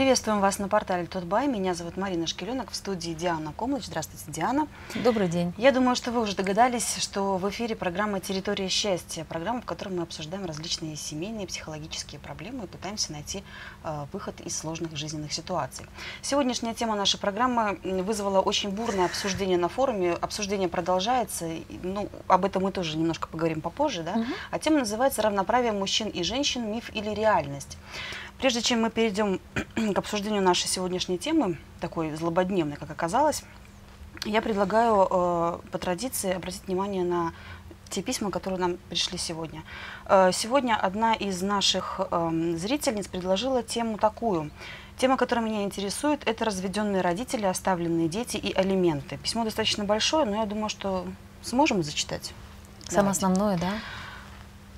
Приветствуем вас на портале Тутбай. Меня зовут Марина Шкеленок. В студии Диана Комлыч. Здравствуйте, Диана. Добрый день. Я думаю, что вы уже догадались, что в эфире программа «Территория счастья». Программа, в которой мы обсуждаем различные семейные, психологические проблемы и пытаемся найти э, выход из сложных жизненных ситуаций. Сегодняшняя тема нашей программы вызвала очень бурное обсуждение на форуме. Обсуждение продолжается. Ну, об этом мы тоже немножко поговорим попозже. Да? Угу. А тема называется «Равноправие мужчин и женщин. Миф или реальность?». Прежде чем мы перейдем к обсуждению нашей сегодняшней темы, такой злободневной, как оказалось, я предлагаю э, по традиции обратить внимание на те письма, которые нам пришли сегодня. Э, сегодня одна из наших э, зрительниц предложила тему такую. Тема, которая меня интересует, это разведенные родители, оставленные дети и алименты. Письмо достаточно большое, но я думаю, что сможем зачитать. Самое основное, да?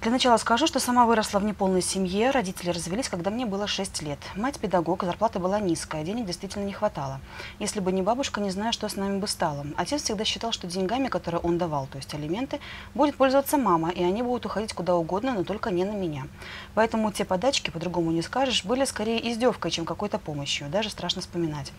Для начала скажу, что сама выросла в неполной семье, родители развелись, когда мне было 6 лет. Мать педагог, зарплата была низкая, денег действительно не хватало. Если бы не бабушка, не знаю, что с нами бы стало. Отец всегда считал, что деньгами, которые он давал, то есть алименты, будет пользоваться мама, и они будут уходить куда угодно, но только не на меня. Поэтому те подачки, по-другому не скажешь, были скорее издевкой, чем какой-то помощью, даже страшно вспоминать.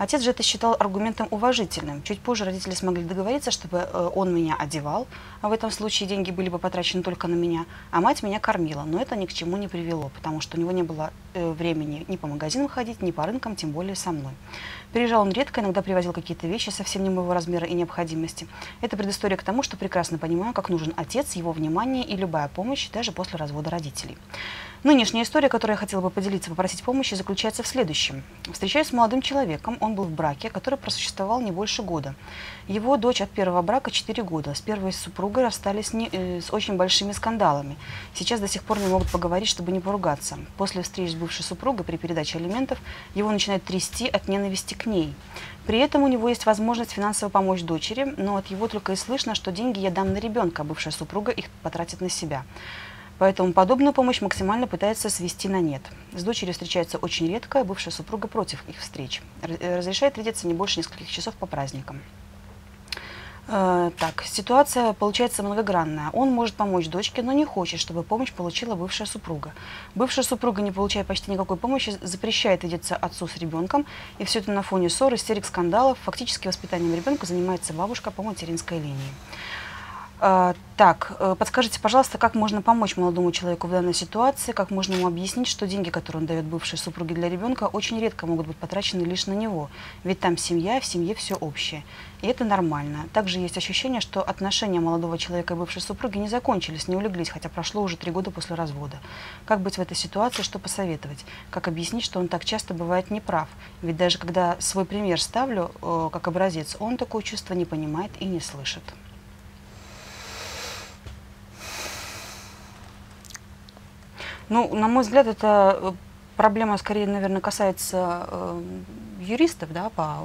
Отец же это считал аргументом уважительным. Чуть позже родители смогли договориться, чтобы э, он меня одевал, а в этом случае деньги были бы потрачены только на меня, а мать меня кормила. Но это ни к чему не привело, потому что у него не было э, времени ни по магазинам ходить, ни по рынкам, тем более со мной. Приезжал он редко, иногда привозил какие-то вещи совсем не моего размера и необходимости. Это предыстория к тому, что прекрасно понимаю, как нужен отец, его внимание и любая помощь, даже после развода родителей. Нынешняя история, которой я хотела бы поделиться, попросить помощи, заключается в следующем. Встречаюсь с молодым человеком, он был в браке, который просуществовал не больше года. Его дочь от первого брака 4 года. С первой супругой расстались не, э, с очень большими скандалами. Сейчас до сих пор не могут поговорить, чтобы не поругаться. После встреч с бывшей супругой при передаче алиментов его начинает трясти от ненависти к ней. При этом у него есть возможность финансово помочь дочери, но от его только и слышно, что деньги я дам на ребенка, бывшая супруга их потратит на себя. Поэтому подобную помощь максимально пытается свести на нет. С дочерью встречается очень редко, а бывшая супруга против их встреч. Э, разрешает видеться не больше нескольких часов по праздникам. Э, так, ситуация получается многогранная. Он может помочь дочке, но не хочет, чтобы помощь получила бывшая супруга. Бывшая супруга, не получая почти никакой помощи, запрещает видеться отцу с ребенком, и все это на фоне ссор, истерик, скандалов. Фактически воспитанием ребенка занимается бабушка по материнской линии. А, так, э, подскажите, пожалуйста, как можно помочь молодому человеку в данной ситуации, как можно ему объяснить, что деньги, которые он дает бывшей супруге для ребенка, очень редко могут быть потрачены лишь на него, ведь там семья, в семье все общее. И это нормально. Также есть ощущение, что отношения молодого человека и бывшей супруги не закончились, не улеглись, хотя прошло уже три года после развода. Как быть в этой ситуации, что посоветовать? Как объяснить, что он так часто бывает неправ? Ведь даже когда свой пример ставлю э, как образец, он такое чувство не понимает и не слышит. Ну, на мой взгляд, это э, проблема скорее, наверное, касается э, юристов, да, по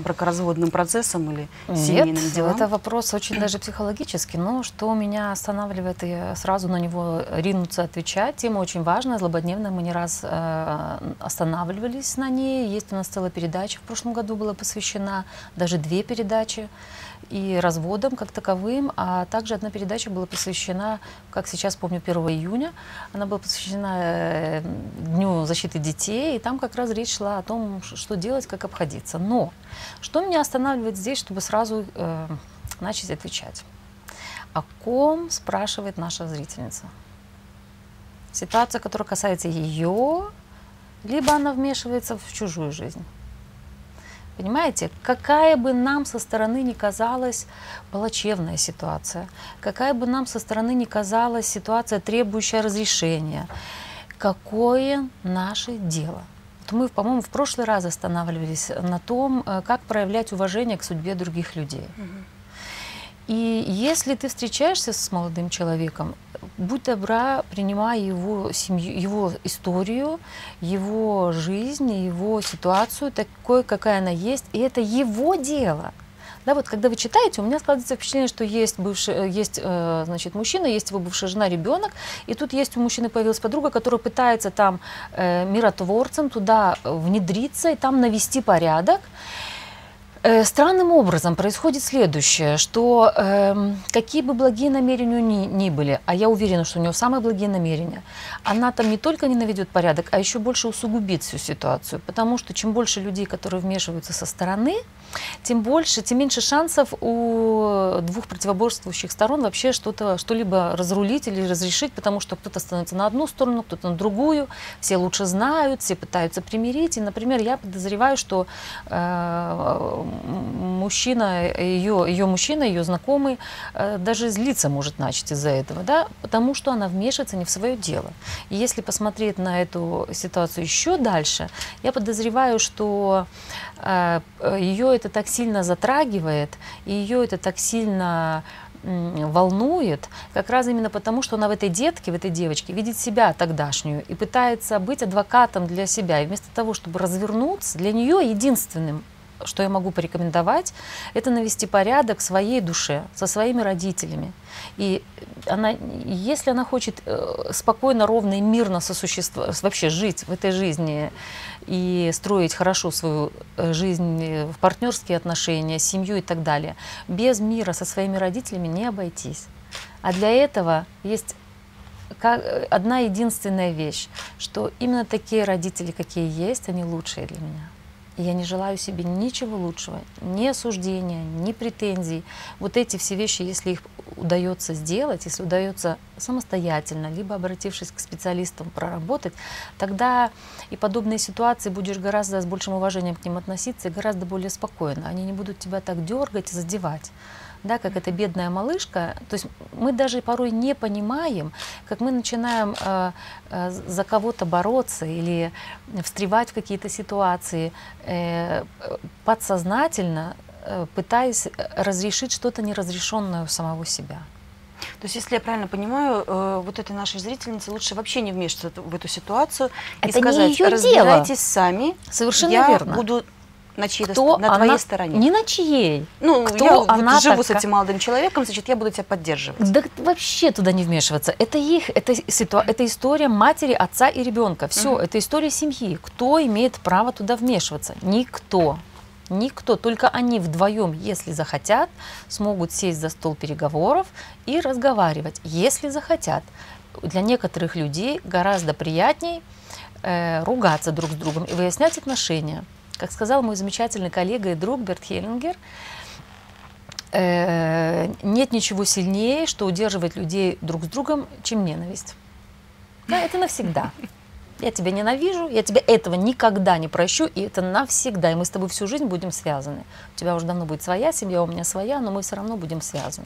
бракоразводным процессам или семейным Нет, делам? это вопрос очень даже психологический. Но что меня останавливает и сразу на него ринуться отвечать, тема очень важная, злободневная, мы не раз э, останавливались на ней. Есть у нас целая передача в прошлом году была посвящена, даже две передачи и разводам как таковым, а также одна передача была посвящена, как сейчас помню, 1 июня, она была посвящена э, Дню защиты детей, и там как раз речь шла о том, что делать, как обходиться. Но что меня останавливает здесь, чтобы сразу э, начать отвечать? О ком спрашивает наша зрительница? Ситуация, которая касается ее, либо она вмешивается в чужую жизнь. Понимаете, какая бы нам со стороны ни казалась плачевная ситуация, какая бы нам со стороны ни казалась ситуация, требующая разрешения, какое наше дело? Вот мы, по-моему, в прошлый раз останавливались на том, э, как проявлять уважение к судьбе других людей. И если ты встречаешься с молодым человеком, будь добра, принимай его семью, его историю, его жизнь, его ситуацию такой, какая она есть, и это его дело. Да, вот когда вы читаете, у меня складывается впечатление, что есть бывший, э, есть, э, значит, мужчина, есть его бывшая жена, ребенок, и тут есть у мужчины появилась подруга, которая пытается там э, миротворцем туда внедриться и там навести порядок. Э, Странным образом происходит следующее, что эм, какие бы благие намерения ни, ни были, а я уверена, что у нее самые благие намерения, она там не только не наведет порядок, а еще больше усугубит всю ситуацию. Потому что чем больше людей, которые вмешиваются со стороны, тем больше, тем меньше шансов у двух противоборствующих сторон вообще что-то, что-либо разрулить или разрешить, потому что кто-то становится на одну сторону, кто-то на другую, все лучше знают, все пытаются примирить. И, например, я подозреваю, что э, мужчина, ее, ее мужчина, ее знакомый э, даже злиться может начать из-за этого, да, потому что она вмешивается не в свое дело. И если посмотреть на эту ситуацию еще дальше, я подозреваю, что э, ее это так сильно затрагивает, и ее это так сильно волнует, как раз именно потому, что она в этой детке, в этой девочке видит себя тогдашнюю и пытается быть адвокатом для себя. И вместо того, чтобы развернуться, для нее единственным что я могу порекомендовать, это навести порядок в своей душе, со своими родителями. И она, если она хочет э, спокойно, ровно и мирно сосуществовать, вообще жить в этой жизни и строить хорошо свою э, жизнь э, в партнерские отношения, семью и так далее, без мира со своими родителями не обойтись. А для этого есть одна единственная вещь, что именно такие родители, какие есть, они лучшие для меня. Я не желаю себе ничего лучшего, ни осуждения, ни претензий. Вот эти все вещи, если их удается сделать, если удается самостоятельно, либо обратившись к специалистам проработать, тогда и подобные ситуации будешь гораздо с большим уважением к ним относиться и гораздо более спокойно. Они не будут тебя так дергать задевать да, как эта бедная малышка. То есть мы даже порой не понимаем, как мы начинаем э, э, за кого-то бороться или встревать в какие-то ситуации э, подсознательно, э, пытаясь разрешить что-то неразрешенное у самого себя. То есть, если я правильно понимаю, э, вот этой нашей зрительнице лучше вообще не вмешиваться в эту ситуацию Это и сказать, не ее разбирайтесь дело. сами. Совершенно я верно. буду на чьей Кто на она... твоей стороне. Не на чьей. Ну, Кто я она вот живу така- с этим молодым человеком, значит, я буду тебя поддерживать. Да вообще туда не вмешиваться. Это их, это, ситуа- это история матери, отца и ребенка. Все, Мгм. это история семьи. Кто имеет право туда вмешиваться? Никто. Никто, только они вдвоем, если захотят, смогут сесть за стол переговоров и разговаривать, если захотят. Для некоторых людей гораздо приятней э, ругаться друг с другом и выяснять отношения. Как сказал мой замечательный коллега и друг Берт Хеллингер, э, нет ничего сильнее, что удерживает людей друг с другом, чем ненависть. Да, это навсегда. Я тебя ненавижу, я тебя этого никогда не прощу, и это навсегда. И мы с тобой всю жизнь будем связаны. У тебя уже давно будет своя семья, у меня своя, но мы все равно будем связаны.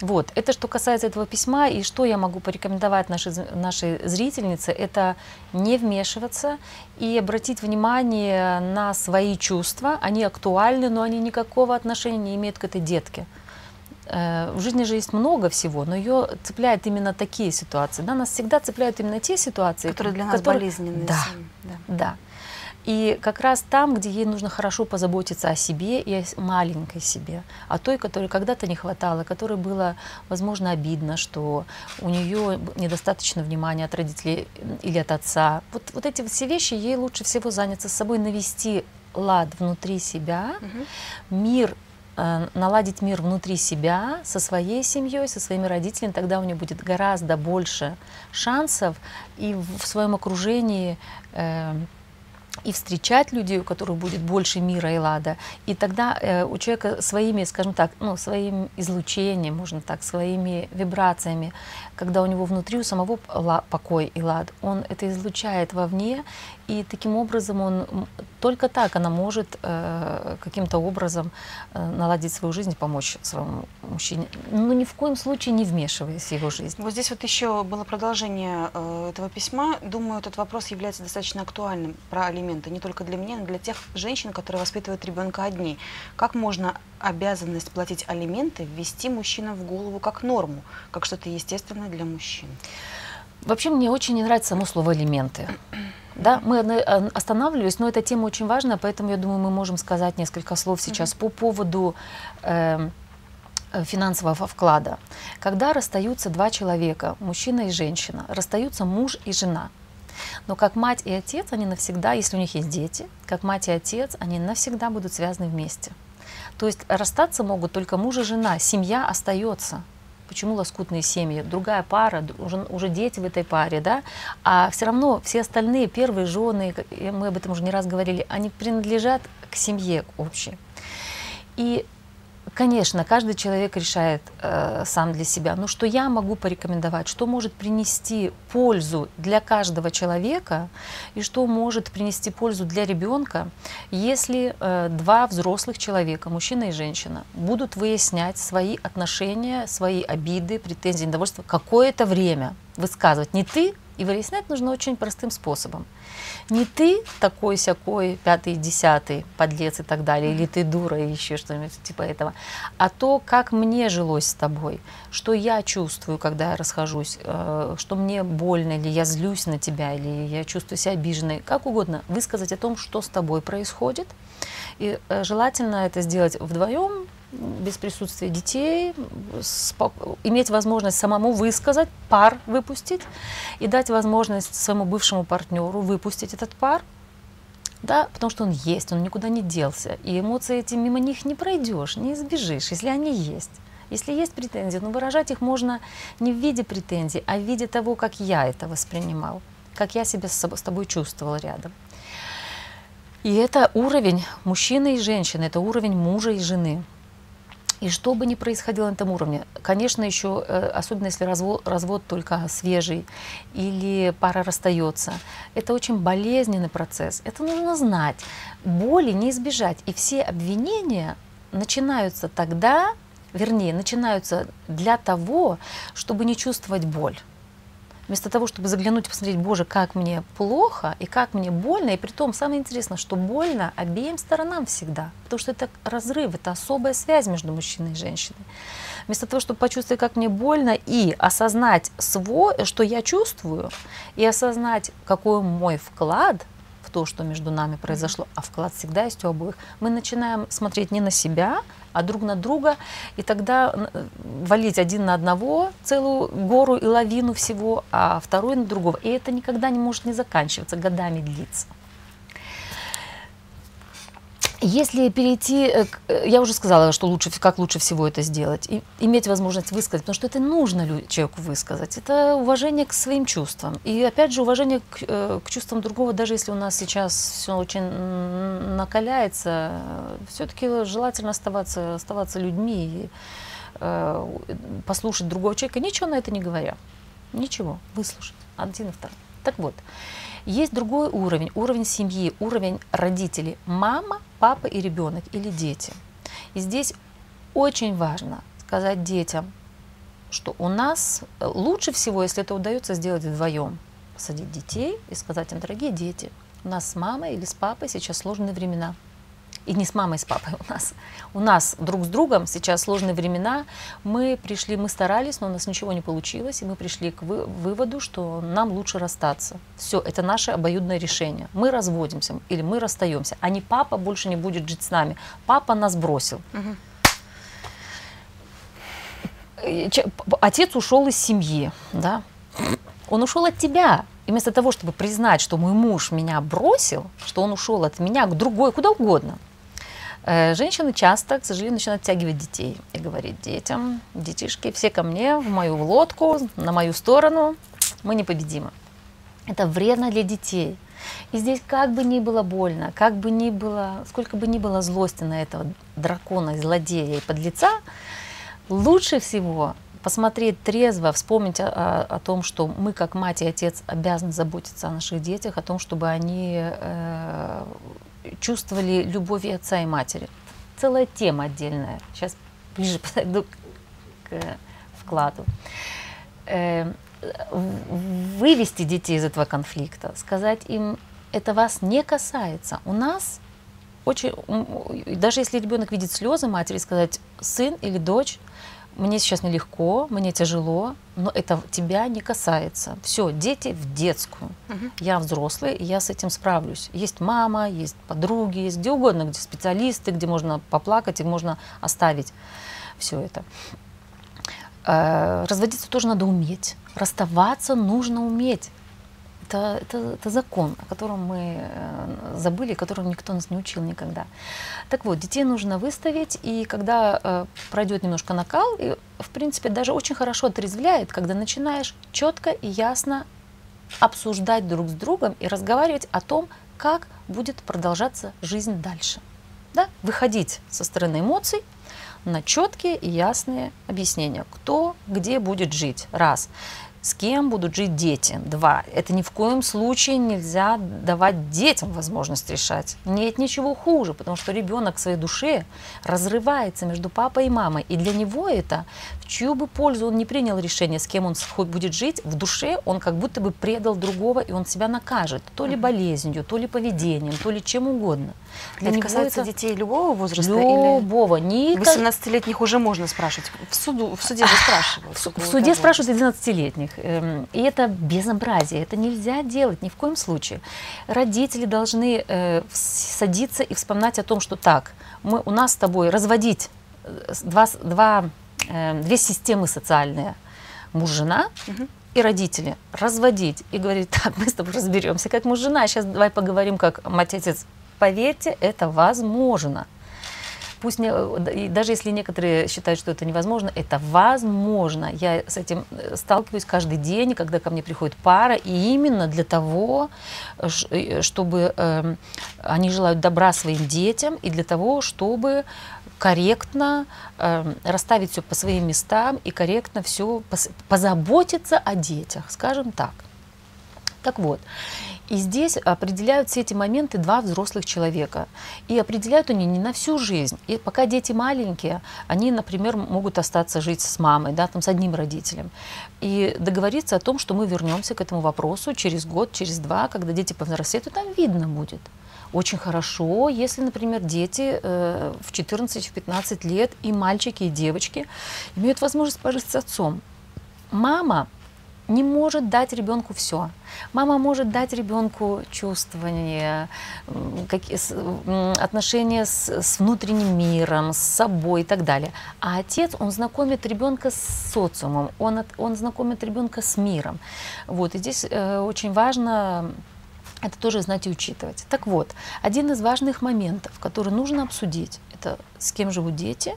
Вот, это что касается этого письма, и что я могу порекомендовать нашей, нашей зрительнице, это не вмешиваться и обратить внимание на свои чувства. Они актуальны, но они никакого отношения не имеют к этой детке. Э, В жизни же есть много всего, но ее цепляют именно такие ситуации. Да, нас всегда цепляют именно те ситуации, Которые для нас которые- болезненные. Да, да. да. И как раз там, где ей нужно хорошо позаботиться о себе и о маленькой себе, о той, которой когда-то не хватало, которой было, возможно, обидно, что у нее недостаточно внимания от родителей или от отца. Вот, вот эти все вещи ей лучше всего заняться собой, навести лад внутри себя, Мгм. мир э, наладить мир внутри себя, со своей семьей, со своими родителями, тогда у нее будет гораздо больше шансов и в в своем окружении э, и встречать людей, у которых будет больше мира и лада. И тогда э, у человека своими, скажем так, ну, своим излучением, можно так, своими вибрациями, когда у него внутри у самого покой и лад, он это излучает вовне, и таким образом он, только так она может э, каким-то образом э, наладить свою жизнь, помочь своему мужчине. Но ни в коем случае не вмешиваясь в его жизнь. Вот здесь вот еще было продолжение э, этого письма. Думаю, этот вопрос является достаточно актуальным про алименты не только для меня, но и для тех женщин, которые воспитывают ребенка одни. Как можно обязанность платить алименты ввести мужчинам в голову как норму, как что-то естественное для мужчин? Вообще мне очень не нравится само слово «элементы». Да, мы э, останавливались, но эта тема очень важная, поэтому я думаю, мы можем сказать несколько слов сейчас по поводу эм, э, финансового вклада. Когда расстаются два человека, мужчина и женщина, расстаются муж и жена, Но как мать и отец, они навсегда, если у них есть дети, как мать и отец, они навсегда будут связаны вместе. То есть расстаться могут только муж и жена, семья остается. Почему лоскутные семьи? Другая пара, уже, уже дети в этой паре, да? А все равно все остальные, первые жены, мы об этом уже не раз говорили, они принадлежат к семье общей. И Конечно, каждый человек решает э, сам для себя. Но что я могу порекомендовать, что может принести пользу для каждого человека и что может принести пользу для ребенка, если э, два взрослых человека, мужчина и женщина, будут выяснять свои отношения, свои обиды, претензии, недовольства какое-то время высказывать. Не ты, и выяснять нужно очень простым способом. Не ты такой сякой, пятый, десятый, подлец и так далее, или ты дура, и еще что-нибудь типа этого, а то, как мне жилось с тобой, что я чувствую, когда я расхожусь, э, что мне больно, или я злюсь на тебя, или я чувствую себя обиженной, как угодно, высказать о том, что с тобой происходит. И э, желательно это сделать вдвоем, без присутствия детей, иметь возможность самому высказать, пар выпустить и дать возможность своему бывшему партнеру выпустить этот пар, да, потому что он есть, он никуда не делся, и эмоции эти мимо них не пройдешь, не избежишь, если они есть. Если есть претензии, но выражать их можно не в виде претензий, а в виде того, как я это воспринимал, как я себя с тобой чувствовал рядом. И это уровень мужчины и женщины, это уровень мужа и жены. И что бы ни происходило на этом уровне, конечно, еще, э, особенно если развод, развод только свежий или пара расстается, это очень болезненный процесс. Это нужно знать. Боли не избежать. И все обвинения начинаются тогда, вернее, начинаются для того, чтобы не чувствовать боль. Вместо того, чтобы заглянуть и посмотреть, боже, как мне плохо и как мне больно, и при том самое интересное, что больно обеим сторонам всегда, потому что это разрыв, это особая связь между мужчиной и женщиной. Вместо того, чтобы почувствовать, как мне больно, и осознать свой, что я чувствую, и осознать, какой мой вклад в то, что между нами произошло, а вклад всегда есть у обоих, мы начинаем смотреть не на себя, а друг на друга, и тогда э, валить один на одного целую гору и лавину всего, а второй на другого. И это никогда не может не заканчиваться, годами длиться. Если перейти, э, э, я уже сказала, что лучше, как лучше всего это сделать, и иметь возможность высказать, потому что это нужно человеку высказать. Это уважение к своим чувствам. И опять же, уважение к, э, к чувствам другого, даже если у нас сейчас все очень накаляется, все-таки желательно оставаться, оставаться людьми и э, послушать другого человека, ничего на это не говоря. Ничего, выслушать. Один и второй. Так вот, есть другой уровень, уровень семьи, уровень родителей. Мама, папа и ребенок или дети. И здесь очень важно сказать детям, что у нас лучше всего, если это удается сделать вдвоем, посадить детей и сказать им, дорогие дети, у нас с мамой или с папой сейчас сложные времена и не с мамой, с папой у нас. У нас друг с другом сейчас сложные времена. Мы пришли, мы старались, но у нас ничего не получилось, и мы пришли к выводу, что нам лучше расстаться. Все, это наше обоюдное решение. Мы разводимся или мы расстаемся, а не папа больше не будет жить с нами. Папа нас бросил. Угу. Отец ушел из семьи, да, он ушел от тебя. И вместо того, чтобы признать, что мой муж меня бросил, что он ушел от меня к другой, куда угодно, женщины часто, к сожалению, начинают тягивать детей и говорить детям, детишки, все ко мне, в мою лодку, на мою сторону, мы непобедимы. Это вредно для детей. И здесь как бы ни было больно, как бы ни было, сколько бы ни было злости на этого дракона, злодея и подлеца, лучше всего посмотреть трезво, вспомнить о, о, о том, что мы как мать и отец обязаны заботиться о наших детях, о том, чтобы они э, чувствовали любовь и отца и матери. Целая тема отдельная. Сейчас ближе подойду к вкладу. Э, вывести детей из этого конфликта, сказать им, это вас не касается. У нас очень, даже если ребенок видит слезы матери, сказать, сын или дочь, мне сейчас нелегко, мне тяжело, но это тебя не касается. Все, дети в детскую. Угу. Я взрослый, я с этим справлюсь. Есть мама, есть подруги, есть где угодно, где специалисты, где можно поплакать и можно оставить все это. Э, разводиться тоже надо уметь. Расставаться нужно уметь. Это, это, это закон, о котором мы э, забыли, которому никто нас не учил никогда. Так вот, детей нужно выставить, и когда э, пройдет немножко накал, и, в принципе, даже очень хорошо отрезвляет, когда начинаешь четко и ясно обсуждать друг с другом и разговаривать о том, как будет продолжаться жизнь дальше. Да? Выходить со стороны эмоций на четкие и ясные объяснения, кто где будет жить. Раз с кем будут жить дети. Два, это ни в коем случае нельзя давать детям возможность решать. Нет ничего хуже, потому что ребенок в своей душе разрывается между папой и мамой. И для него это, чью бы пользу он не принял решение, с кем он будет жить, в душе он как будто бы предал другого, и он себя накажет. То ли болезнью, то ли поведением, то ли чем угодно. Для это касается это... детей любого возраста? Любого. Или... 18-летних уже можно спрашивать. В, суду, в суде же спрашивают. В, в суде спрашивают 11-летних. Эм, и это безобразие. Это нельзя делать ни в коем случае. Родители должны э, садиться и вспоминать о том, что так, мы, у нас с тобой разводить э, два, два, э, две системы социальные. Муж-жена и родители разводить и говорить, так, мы с тобой разберемся, как муж-жена, сейчас давай поговорим, как мать-отец. Поверьте, это возможно. Пусть не, э, даже если некоторые считают, что это невозможно, это возможно. Я с этим э, сталкиваюсь каждый день, когда ко мне приходит пара, и именно для того, э, чтобы э, они желают добра своим детям, и для того, чтобы корректно э, расставить все по своим местам и корректно все позаботиться о детях, скажем так. Так вот, и здесь определяют все эти моменты два взрослых человека. И определяют они не на всю жизнь. И пока дети маленькие, они, например, могут остаться жить с мамой, да, там, с одним родителем. И договориться о том, что мы вернемся к этому вопросу через год, через два, когда дети повзрослеют, и там видно будет. Очень хорошо, если, например, дети э, в 14-15 лет, и мальчики, и девочки, имеют возможность пожить с отцом. Мама не может дать ребенку все. Мама может дать ребенку чувствование, отношения с, с внутренним миром, с собой и так далее. А отец, он знакомит ребенка с социумом, он, он знакомит ребенка с миром. Вот, и здесь э, очень важно это тоже знать и учитывать. Так вот, один из важных моментов, который нужно обсудить, это с кем живут дети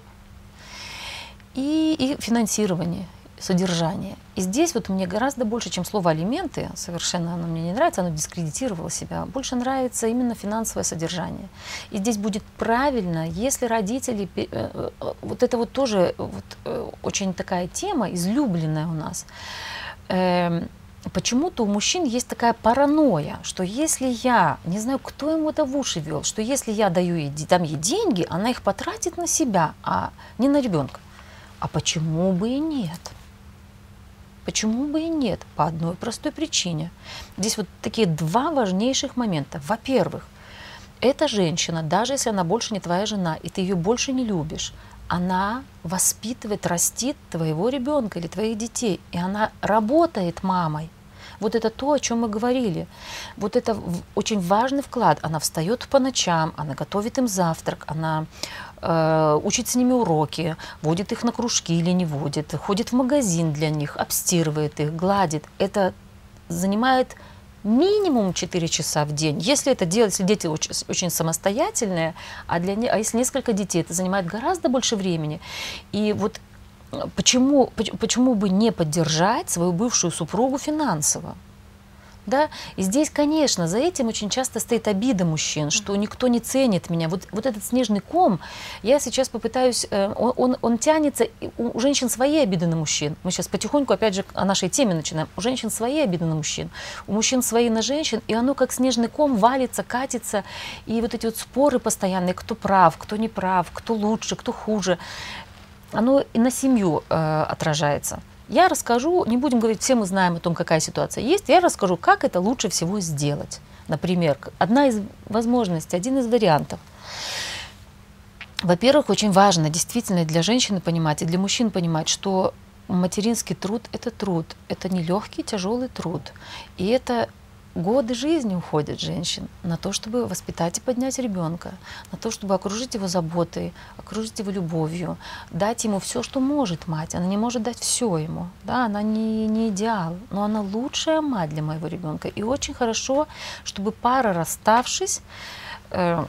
и, и финансирование содержание. И здесь вот мне гораздо больше, чем слово алименты, совершенно оно мне не нравится, оно дискредитировало себя, больше нравится именно финансовое содержание. И здесь будет правильно, если родители, э, э, вот это вот тоже вот, э, очень такая тема, излюбленная у нас, эм, Почему-то у мужчин есть такая паранойя, что если я, не знаю, кто ему это в уши вел, что если я даю ей, дам ей деньги, она их потратит на себя, а не на ребенка. А почему бы и нет? Почему бы и нет? По одной простой причине. Здесь вот такие два важнейших момента. Во-первых, эта женщина, даже если она больше не твоя жена, и ты ее больше не любишь, она воспитывает, растит твоего ребенка или твоих детей, и она работает мамой. Вот это то, о чем мы говорили. Вот это очень важный вклад. Она встает по ночам, она готовит им завтрак, она э, учит с ними уроки, водит их на кружки или не водит, ходит в магазин для них, обстирывает их, гладит. Это занимает минимум 4 часа в день. Если это делать, если дети очень, очень самостоятельные, а, для, а если несколько детей, это занимает гораздо больше времени. И вот почему, почему бы не поддержать свою бывшую супругу финансово? Да? И здесь, конечно, за этим очень часто стоит обида мужчин, что никто не ценит меня. Вот, вот этот снежный ком, я сейчас попытаюсь, э, он, он, он тянется, у женщин свои обиды на мужчин. Мы сейчас потихоньку, опять же, о нашей теме начинаем. У женщин свои обиды на мужчин, у мужчин свои на женщин, и оно как снежный ком валится, катится. И вот эти вот споры постоянные, кто прав, кто не прав, кто лучше, кто хуже, оно и на семью э, отражается. Я расскажу, не будем говорить, все мы знаем о том, какая ситуация есть, я расскажу, как это лучше всего сделать. Например, одна из возможностей, один из вариантов. Во-первых, очень важно действительно для женщины понимать и для мужчин понимать, что материнский труд – это труд, это нелегкий, тяжелый труд. И это годы жизни уходят женщин на то, чтобы воспитать и поднять ребенка, на то, чтобы окружить его заботой, окружить его любовью, дать ему все, что может мать. Она не может дать все ему, да, она не, не идеал, но она лучшая мать для моего ребенка. И очень хорошо, чтобы пара, расставшись, э,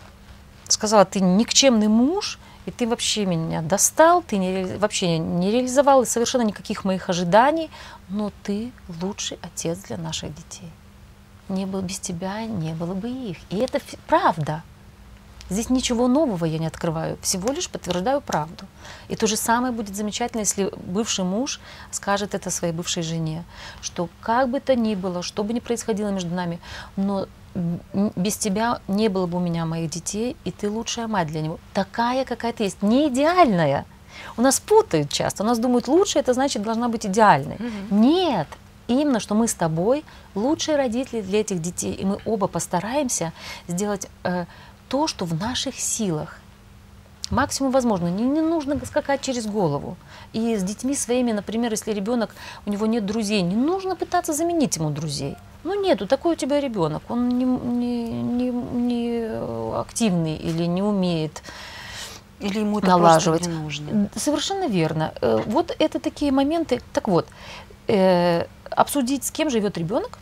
сказала, ты никчемный муж, и ты вообще меня достал, ты не, вообще не реализовал совершенно никаких моих ожиданий, но ты лучший отец для наших детей не было без тебя, не было бы их. И это правда. Здесь ничего нового я не открываю, всего лишь подтверждаю правду. И то же самое будет замечательно, если бывший муж скажет это своей бывшей жене, что как бы то ни было, что бы ни происходило между нами, но без тебя не было бы у меня моих детей, и ты лучшая мать для него. Такая, какая ты есть, не идеальная. У нас путают часто, у нас думают, лучше это значит должна быть идеальной. Угу. Нет, именно, что мы с тобой лучшие родители для этих детей, и мы оба постараемся сделать э, то, что в наших силах. Максимум возможно. Не, не нужно скакать через голову. И с детьми своими, например, если ребенок, у него нет друзей, не нужно пытаться заменить ему друзей. Ну нету, такой у тебя ребенок, он не, не, не, не активный или не умеет или ему это налаживать. не нужно. Совершенно верно. Э, вот это такие моменты. Так вот, э, обсудить, с кем живет ребенок,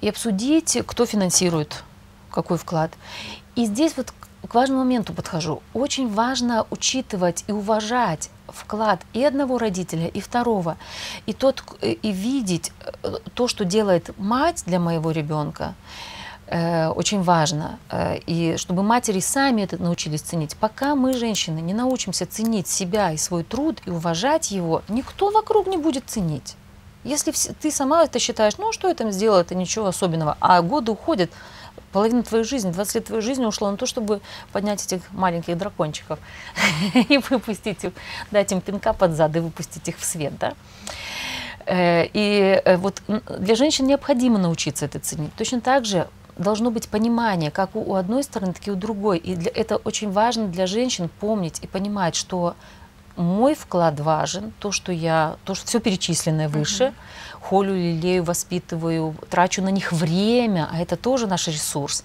и обсудить, кто финансирует какой вклад. И здесь вот к важному моменту подхожу. Очень важно учитывать и уважать вклад и одного родителя, и второго. И, тот, и видеть э, то, что делает мать для моего ребенка, э, очень важно. Э, и чтобы матери сами это научились ценить. Пока мы, женщины, не научимся ценить себя и свой труд и уважать его, никто вокруг не будет ценить. Если ты сама это считаешь, ну что я там сделала, это ничего особенного, а годы уходят, половина твоей жизни, 20 лет твоей жизни ушло на то, чтобы поднять этих маленьких дракончиков и выпустить их, дать им пинка под зад и выпустить их в свет, да. Э, и э, вот для женщин необходимо научиться это ценить. Точно так же должно быть понимание, как у одной стороны, так и у другой. И это очень важно для женщин помнить и понимать, что мой вклад важен, то, что я, то, что все перечисленное выше, uh холю, лелею, воспитываю, трачу на них время, а это тоже наш ресурс.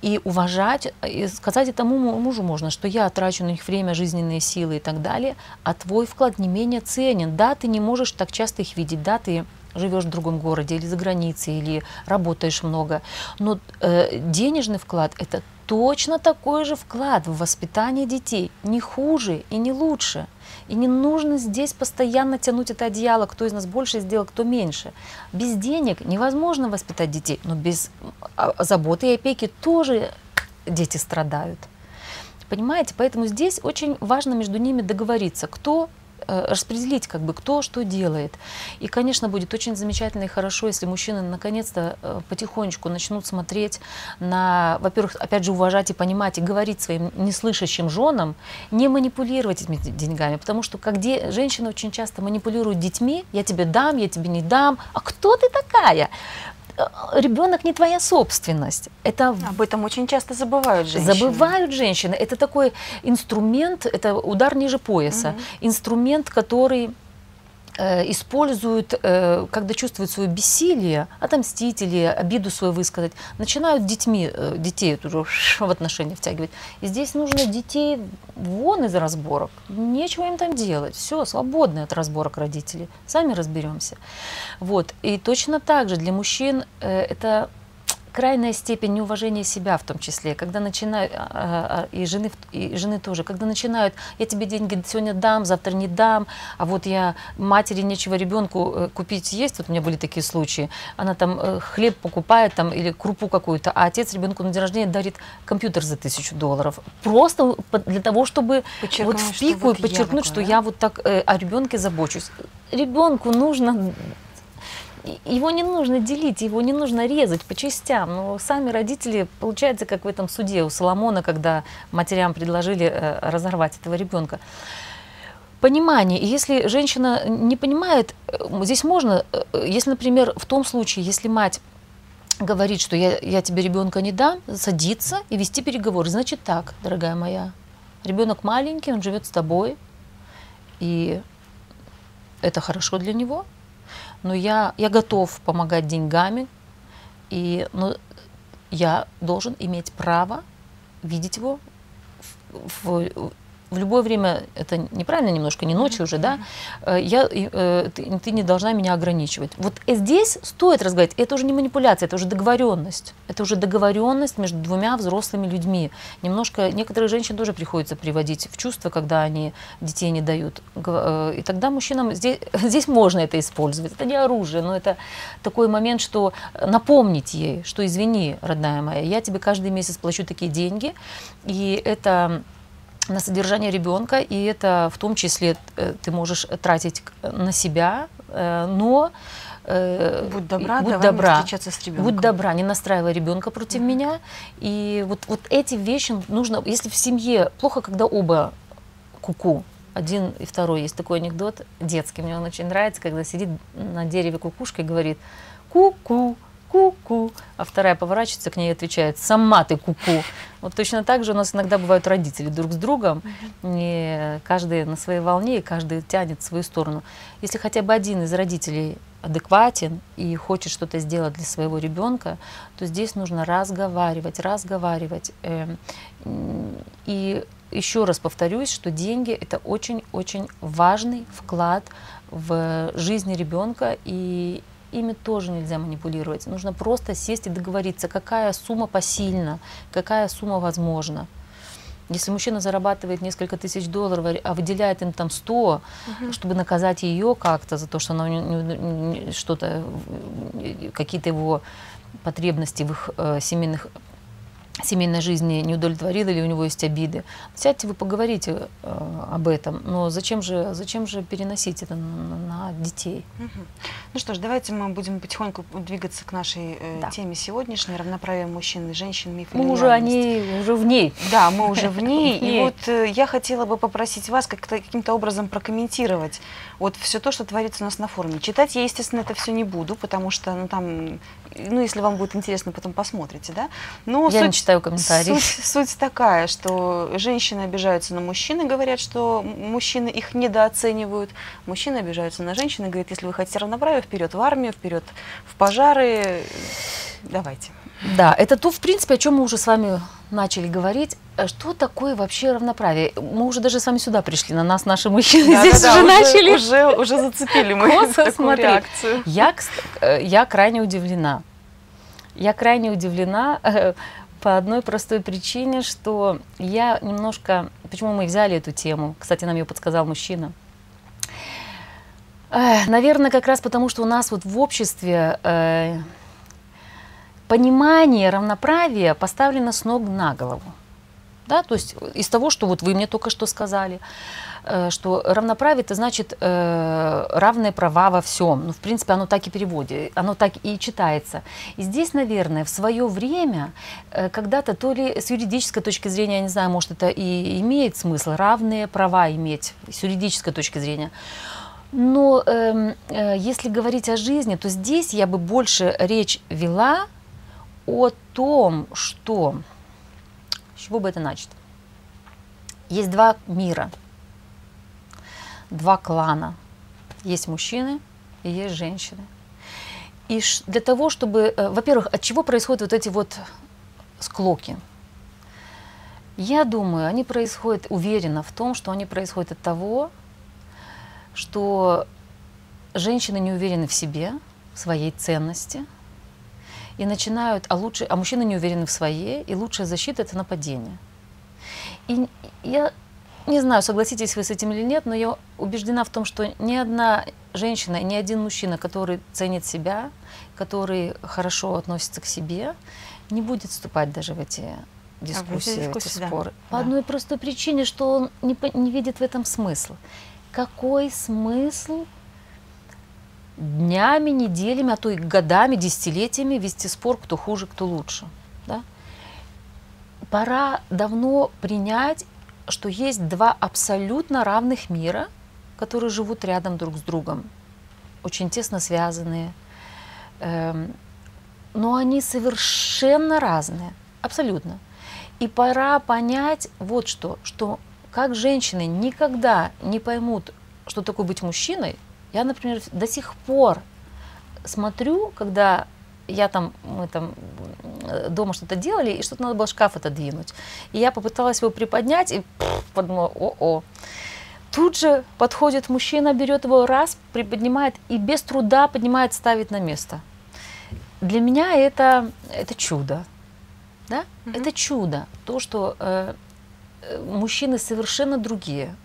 И уважать, и сказать этому мужу можно, что я трачу на них время, жизненные силы и так далее, а твой вклад не менее ценен. Да, ты не можешь так часто их видеть, да, ты живешь в другом городе или за границей, или работаешь много, но э, денежный вклад это точно такой же вклад в воспитание детей, не хуже и не лучше. И не нужно здесь постоянно тянуть это одеяло, кто из нас больше сделал, кто меньше. Без денег невозможно воспитать детей, но без а, заботы и опеки тоже дети страдают. Понимаете? Поэтому здесь очень важно между ними договориться, кто распределить, как бы, кто что делает. И, конечно, будет очень замечательно и хорошо, если мужчины наконец-то э, потихонечку начнут смотреть на, во-первых, опять же, уважать и понимать, и говорить своим неслышащим женам, не манипулировать этими деньгами, потому что как де, женщины очень часто манипулируют детьми, я тебе дам, я тебе не дам, а кто ты такая? Ребенок не твоя собственность. Это... Об этом очень часто забывают женщины. Забывают женщины. Это такой инструмент, это удар ниже пояса. Угу. Инструмент, который используют, э, когда чувствуют свое бессилие, отомстить или обиду свою высказать, начинают детьми, э, детей в отношения втягивать. И здесь нужно детей вон из разборок. Нечего им там делать. Все, свободны от разборок родителей. Сами разберемся. Вот. И точно так же для мужчин это крайняя степень неуважения себя в том числе, когда начинают, а, а, и жены, и жены тоже, когда начинают, я тебе деньги сегодня дам, завтра не дам, а вот я матери нечего ребенку э, купить есть, вот у меня были такие случаи, она там э, хлеб покупает там или крупу какую-то, а отец ребенку на день рождения дарит компьютер за тысячу долларов, просто для того, чтобы вот в пику вот подчеркнуть, я что да? я вот так э, о ребенке забочусь. Ребенку нужно его не нужно делить, его не нужно резать по частям. Но сами родители, получается, как в этом суде у Соломона, когда матерям предложили э, разорвать этого ребенка. Понимание. И если женщина не понимает, э, здесь можно, э, если, например, в том случае, если мать говорит, что я, я тебе ребенка не дам, садиться и вести переговоры. Значит так, дорогая моя, ребенок маленький, он живет с тобой, и это хорошо для него, но я, я готов помогать деньгами, И, но я должен иметь право видеть его в, в, в любое время, это неправильно немножко, не ночью уже, да, э, я, э, ты, ты не должна меня ограничивать. Вот здесь стоит разговаривать, это уже не манипуляция, это уже договоренность. Это уже договоренность между двумя взрослыми людьми. Немножко, некоторых женщин тоже приходится приводить в чувство, когда они детей не дают. Э, и тогда мужчинам здесь, здесь можно это использовать. Это не оружие, но это такой момент, что напомнить ей, что извини, родная моя, я тебе каждый месяц плачу такие деньги, и это на содержание ребенка, и это в том числе э, ты можешь тратить на себя, э, но э, будь добра, будь добра, встречаться с ребенком. Будь добра, не настраивай ребенка против mm-hmm. меня. И вот, вот эти вещи нужно, если в семье плохо, когда оба куку, один и второй. Есть такой анекдот детский, мне он очень нравится, когда сидит на дереве кукушка и говорит ку-ку, ку-ку, а вторая поворачивается к ней и отвечает, сама ты ку-ку. Вот точно так же у нас иногда бывают родители друг с другом, не каждый на своей волне, и каждый тянет в свою сторону. Если хотя бы один из родителей адекватен и хочет что-то сделать для своего ребенка, то здесь нужно разговаривать, разговаривать. Эм, и еще раз повторюсь, что деньги это очень-очень важный вклад в жизнь ребенка и ими тоже нельзя манипулировать. Нужно просто сесть и договориться, какая сумма посильна, какая сумма возможна. Если мужчина зарабатывает несколько тысяч долларов, а выделяет им там 100, угу. чтобы наказать ее как-то за то, что она что-то, какие-то его потребности в их э, семейных семейной жизни не удовлетворил или у него есть обиды. Сядьте, вы поговорите э, об этом, но зачем же, зачем же переносить это на, на детей? Угу. Ну что ж, давайте мы будем потихоньку двигаться к нашей э, да. теме сегодняшней, равноправие мужчин и женщин, миф Мы уже, они, уже в ней. Да, мы уже в ней. И вот э, я хотела бы попросить вас каким-то образом прокомментировать вот все то, что творится у нас на форуме. Читать я, естественно, это все не буду, потому что, ну, там, ну, если вам будет интересно, потом посмотрите, да. Но я суть, не читаю комментарии. Суть, суть такая, что женщины обижаются на мужчин и говорят, что мужчины их недооценивают. Мужчины обижаются на женщин и говорят, если вы хотите равноправия, вперед в армию, вперед в пожары. Давайте. Да, это то, в принципе, о чем мы уже с вами начали говорить. Э, что такое вообще равноправие? Мы уже даже с вами сюда пришли, на нас наши мужчины да, здесь да, уже, уже начали. Уже, уже зацепили мы Косо, такую смотри, реакцию. Я, э, я крайне удивлена. Я крайне удивлена э, по одной простой причине, что я немножко... Почему мы взяли эту тему? Кстати, нам ее подсказал мужчина. Наверное, как раз потому, что у нас вот в обществе понимание равноправия поставлено с ног на голову. Да, то есть из того, что вот вы мне только что сказали, э, что равноправие это значит э, равные права во всем. Ну, в принципе, оно так и переводит, оно так и читается. И здесь, наверное, в свое время, э, когда-то то ли с юридической точки зрения, я не знаю, может, это и имеет смысл, равные права иметь с юридической точки зрения. Но э, э, если говорить о жизни, то здесь я бы больше речь вела о том, что... Чего бы это начать? Есть два мира, два клана. Есть мужчины и есть женщины. И для того, чтобы... Э, во-первых, от чего происходят вот эти вот склоки? Я думаю, они происходят, уверена в том, что они происходят от того, что женщины не уверены в себе, в своей ценности – и начинают, а, лучше, а мужчины не уверены в своей, и лучшая защита – это нападение. И я не знаю, согласитесь вы с этим или нет, но я убеждена в том, что ни одна женщина, ни один мужчина, который ценит себя, который хорошо относится к себе, не будет вступать даже в эти дискуссии, в эти споры. Да. По да. одной простой причине, что он не, не видит в этом смысла. Какой смысл днями, неделями, а то и годами, десятилетиями вести спор, кто хуже, кто лучше. Да? Пора давно принять, что есть два абсолютно равных мира, которые живут рядом друг с другом, очень тесно связанные, эм, но они совершенно разные, абсолютно. И пора понять вот что, что как женщины никогда не поймут, что такое быть мужчиной, я, например, до сих пор смотрю, когда я там, мы там э, дома что-то делали, и что-то надо было шкаф отодвинуть. И я попыталась его приподнять, и пфф, подумала, о-о. Тут же подходит мужчина, берет его раз, приподнимает и без труда поднимает, ставит на место. Для меня это, это чудо. Да? Мгм. Это чудо. То, что э, э, мужчины совершенно другие.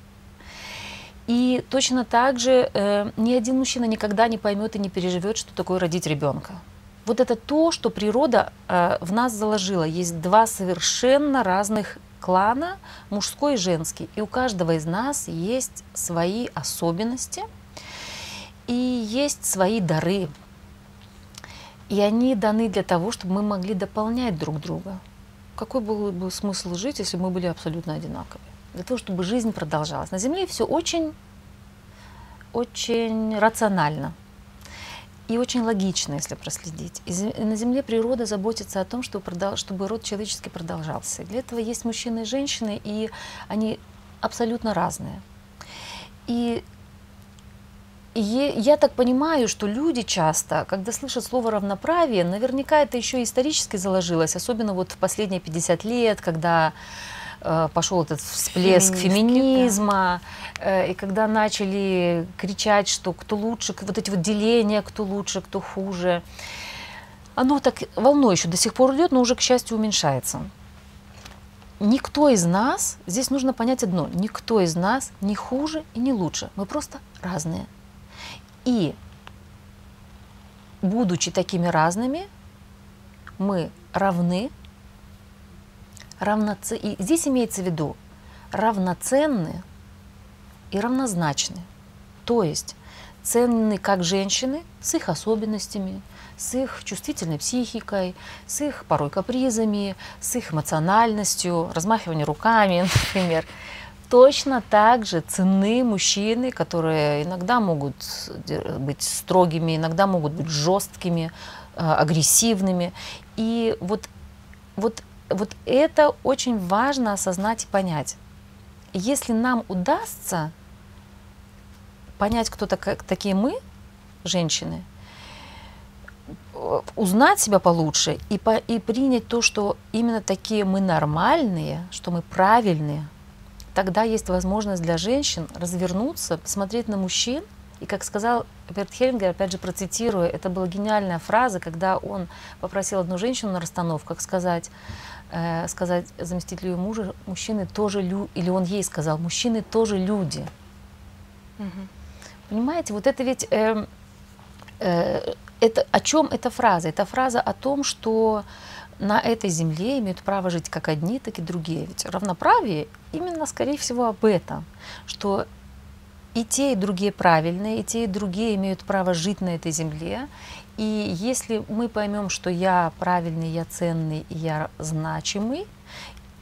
И точно так же э, ни один мужчина никогда не поймет и не переживет, что такое родить ребенка. Вот это то, что природа э, в нас заложила. Есть два совершенно разных клана, мужской и женский. И у каждого из нас есть свои особенности и есть свои дары. И они даны для того, чтобы мы могли дополнять друг друга. Какой был бы смысл жить, если мы были абсолютно одинаковы? Для того, чтобы жизнь продолжалась. На Земле все очень, очень рационально и очень логично, если проследить. И на Земле природа заботится о том, чтобы, продол- чтобы род человеческий продолжался. Для этого есть мужчины и женщины, и они абсолютно разные. И я так понимаю, что люди часто, когда слышат слово равноправие, наверняка это еще исторически заложилось, особенно вот в последние 50 лет, когда пошел этот всплеск Феминистки, да. феминизма, э, и когда начали кричать, что кто лучше, вот эти вот деления, кто лучше, кто хуже. Оно так волной еще до сих пор идет, но уже, к счастью, уменьшается. Никто из нас, здесь нужно понять одно, никто из нас не хуже и не лучше, мы просто разные. И будучи такими разными, мы равны, равноце... и здесь имеется в виду равноценны и равнозначны. То есть ценны как женщины с их особенностями, с их чувствительной психикой, с их порой капризами, с их эмоциональностью, размахивание руками, например. Точно так же ценны мужчины, которые иногда могут быть строгими, иногда могут быть жесткими, э, агрессивными. И вот, вот, вот это очень важно осознать и понять. Если нам удастся понять, кто така- такие мы, женщины, э, узнать себя получше и, по- и принять то, что именно такие мы нормальные, что мы правильные, тогда есть возможность для женщин развернуться, посмотреть на мужчин. И как сказал Берт Хельмгер, опять же процитирую, это была гениальная фраза, когда он попросил одну женщину на расстановках сказать, э, сказать заместителю ее мужа, мужчины тоже люди, или он ей сказал, мужчины тоже люди. Мгм. Понимаете, вот это ведь э, э, это о чем эта фраза? Это фраза о том, что на этой земле имеют право жить как одни, так и другие. Ведь равноправие именно, скорее всего, об этом, что и те, и другие правильные, и те, и другие имеют право жить на этой земле. И если мы поймем, что я правильный, я ценный, я значимый,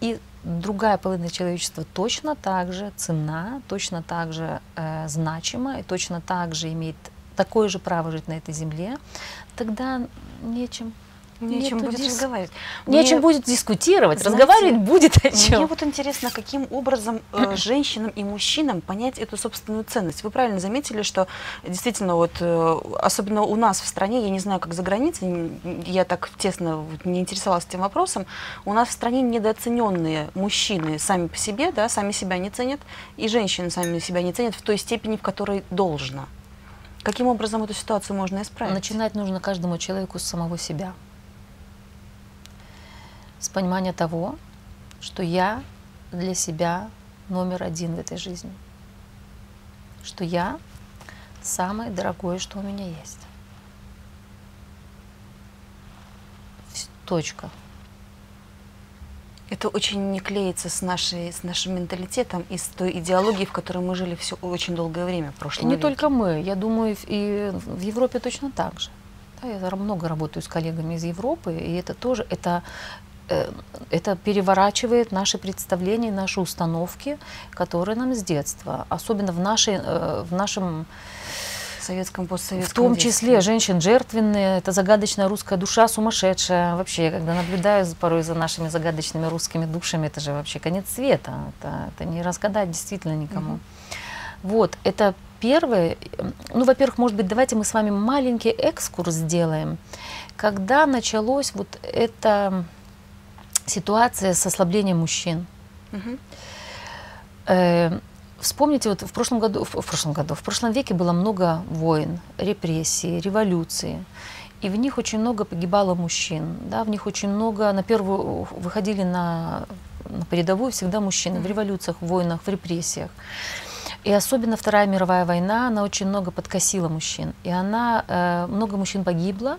и другая половина человечества точно так же ценна, точно так же э, значима и точно так же имеет такое же право жить на этой земле, тогда нечем, Нечем Нету будет дис- разговаривать. нечем Мне- будет дискутировать, знаете, разговаривать будет о Мне чем. вот интересно, каким образом э, женщинам и мужчинам понять эту собственную ценность. Вы правильно заметили, что действительно вот, э, особенно у нас в стране, я не знаю, как за границей, я так тесно вот не интересовалась этим вопросом, у нас в стране недооцененные мужчины сами по себе, да, сами себя не ценят, и женщины сами себя не ценят в той степени, в которой должно. Каким образом эту ситуацию можно исправить? Начинать нужно каждому человеку с самого себя. С понимания того, что я для себя номер один в этой жизни. Что я самое дорогое, что у меня есть. Точка. Это очень не клеится с, нашей, с нашим менталитетом и с той идеологией, в которой мы жили все очень долгое время в И прошлом не веке. только мы, я думаю, и в Европе точно так же. Да, я много работаю с коллегами из Европы, и это тоже, это, это переворачивает наши представления, наши установки, которые нам с детства, особенно в, нашей, э, в нашем В советском, в постсоветском том детстве. числе женщин жертвенные, это загадочная русская душа сумасшедшая. Вообще, я когда наблюдаю порой за нашими загадочными русскими душами, это же вообще конец света. Это, это не разгадать действительно никому. Мгм. Вот, это первое, ну, во-первых, может быть, давайте мы с вами маленький экскурс сделаем. Когда началось вот эта ситуация с ослаблением мужчин? Угу. Э, вспомните, вот в прошлом году, в, в прошлом году, в прошлом веке было много войн, репрессий, революции. И в них очень много погибало мужчин, да, в них очень много, на первую выходили на, на передовую всегда мужчины в революциях, в войнах, в репрессиях. И особенно Вторая мировая война, она очень много подкосила мужчин. И она, э, много мужчин погибло,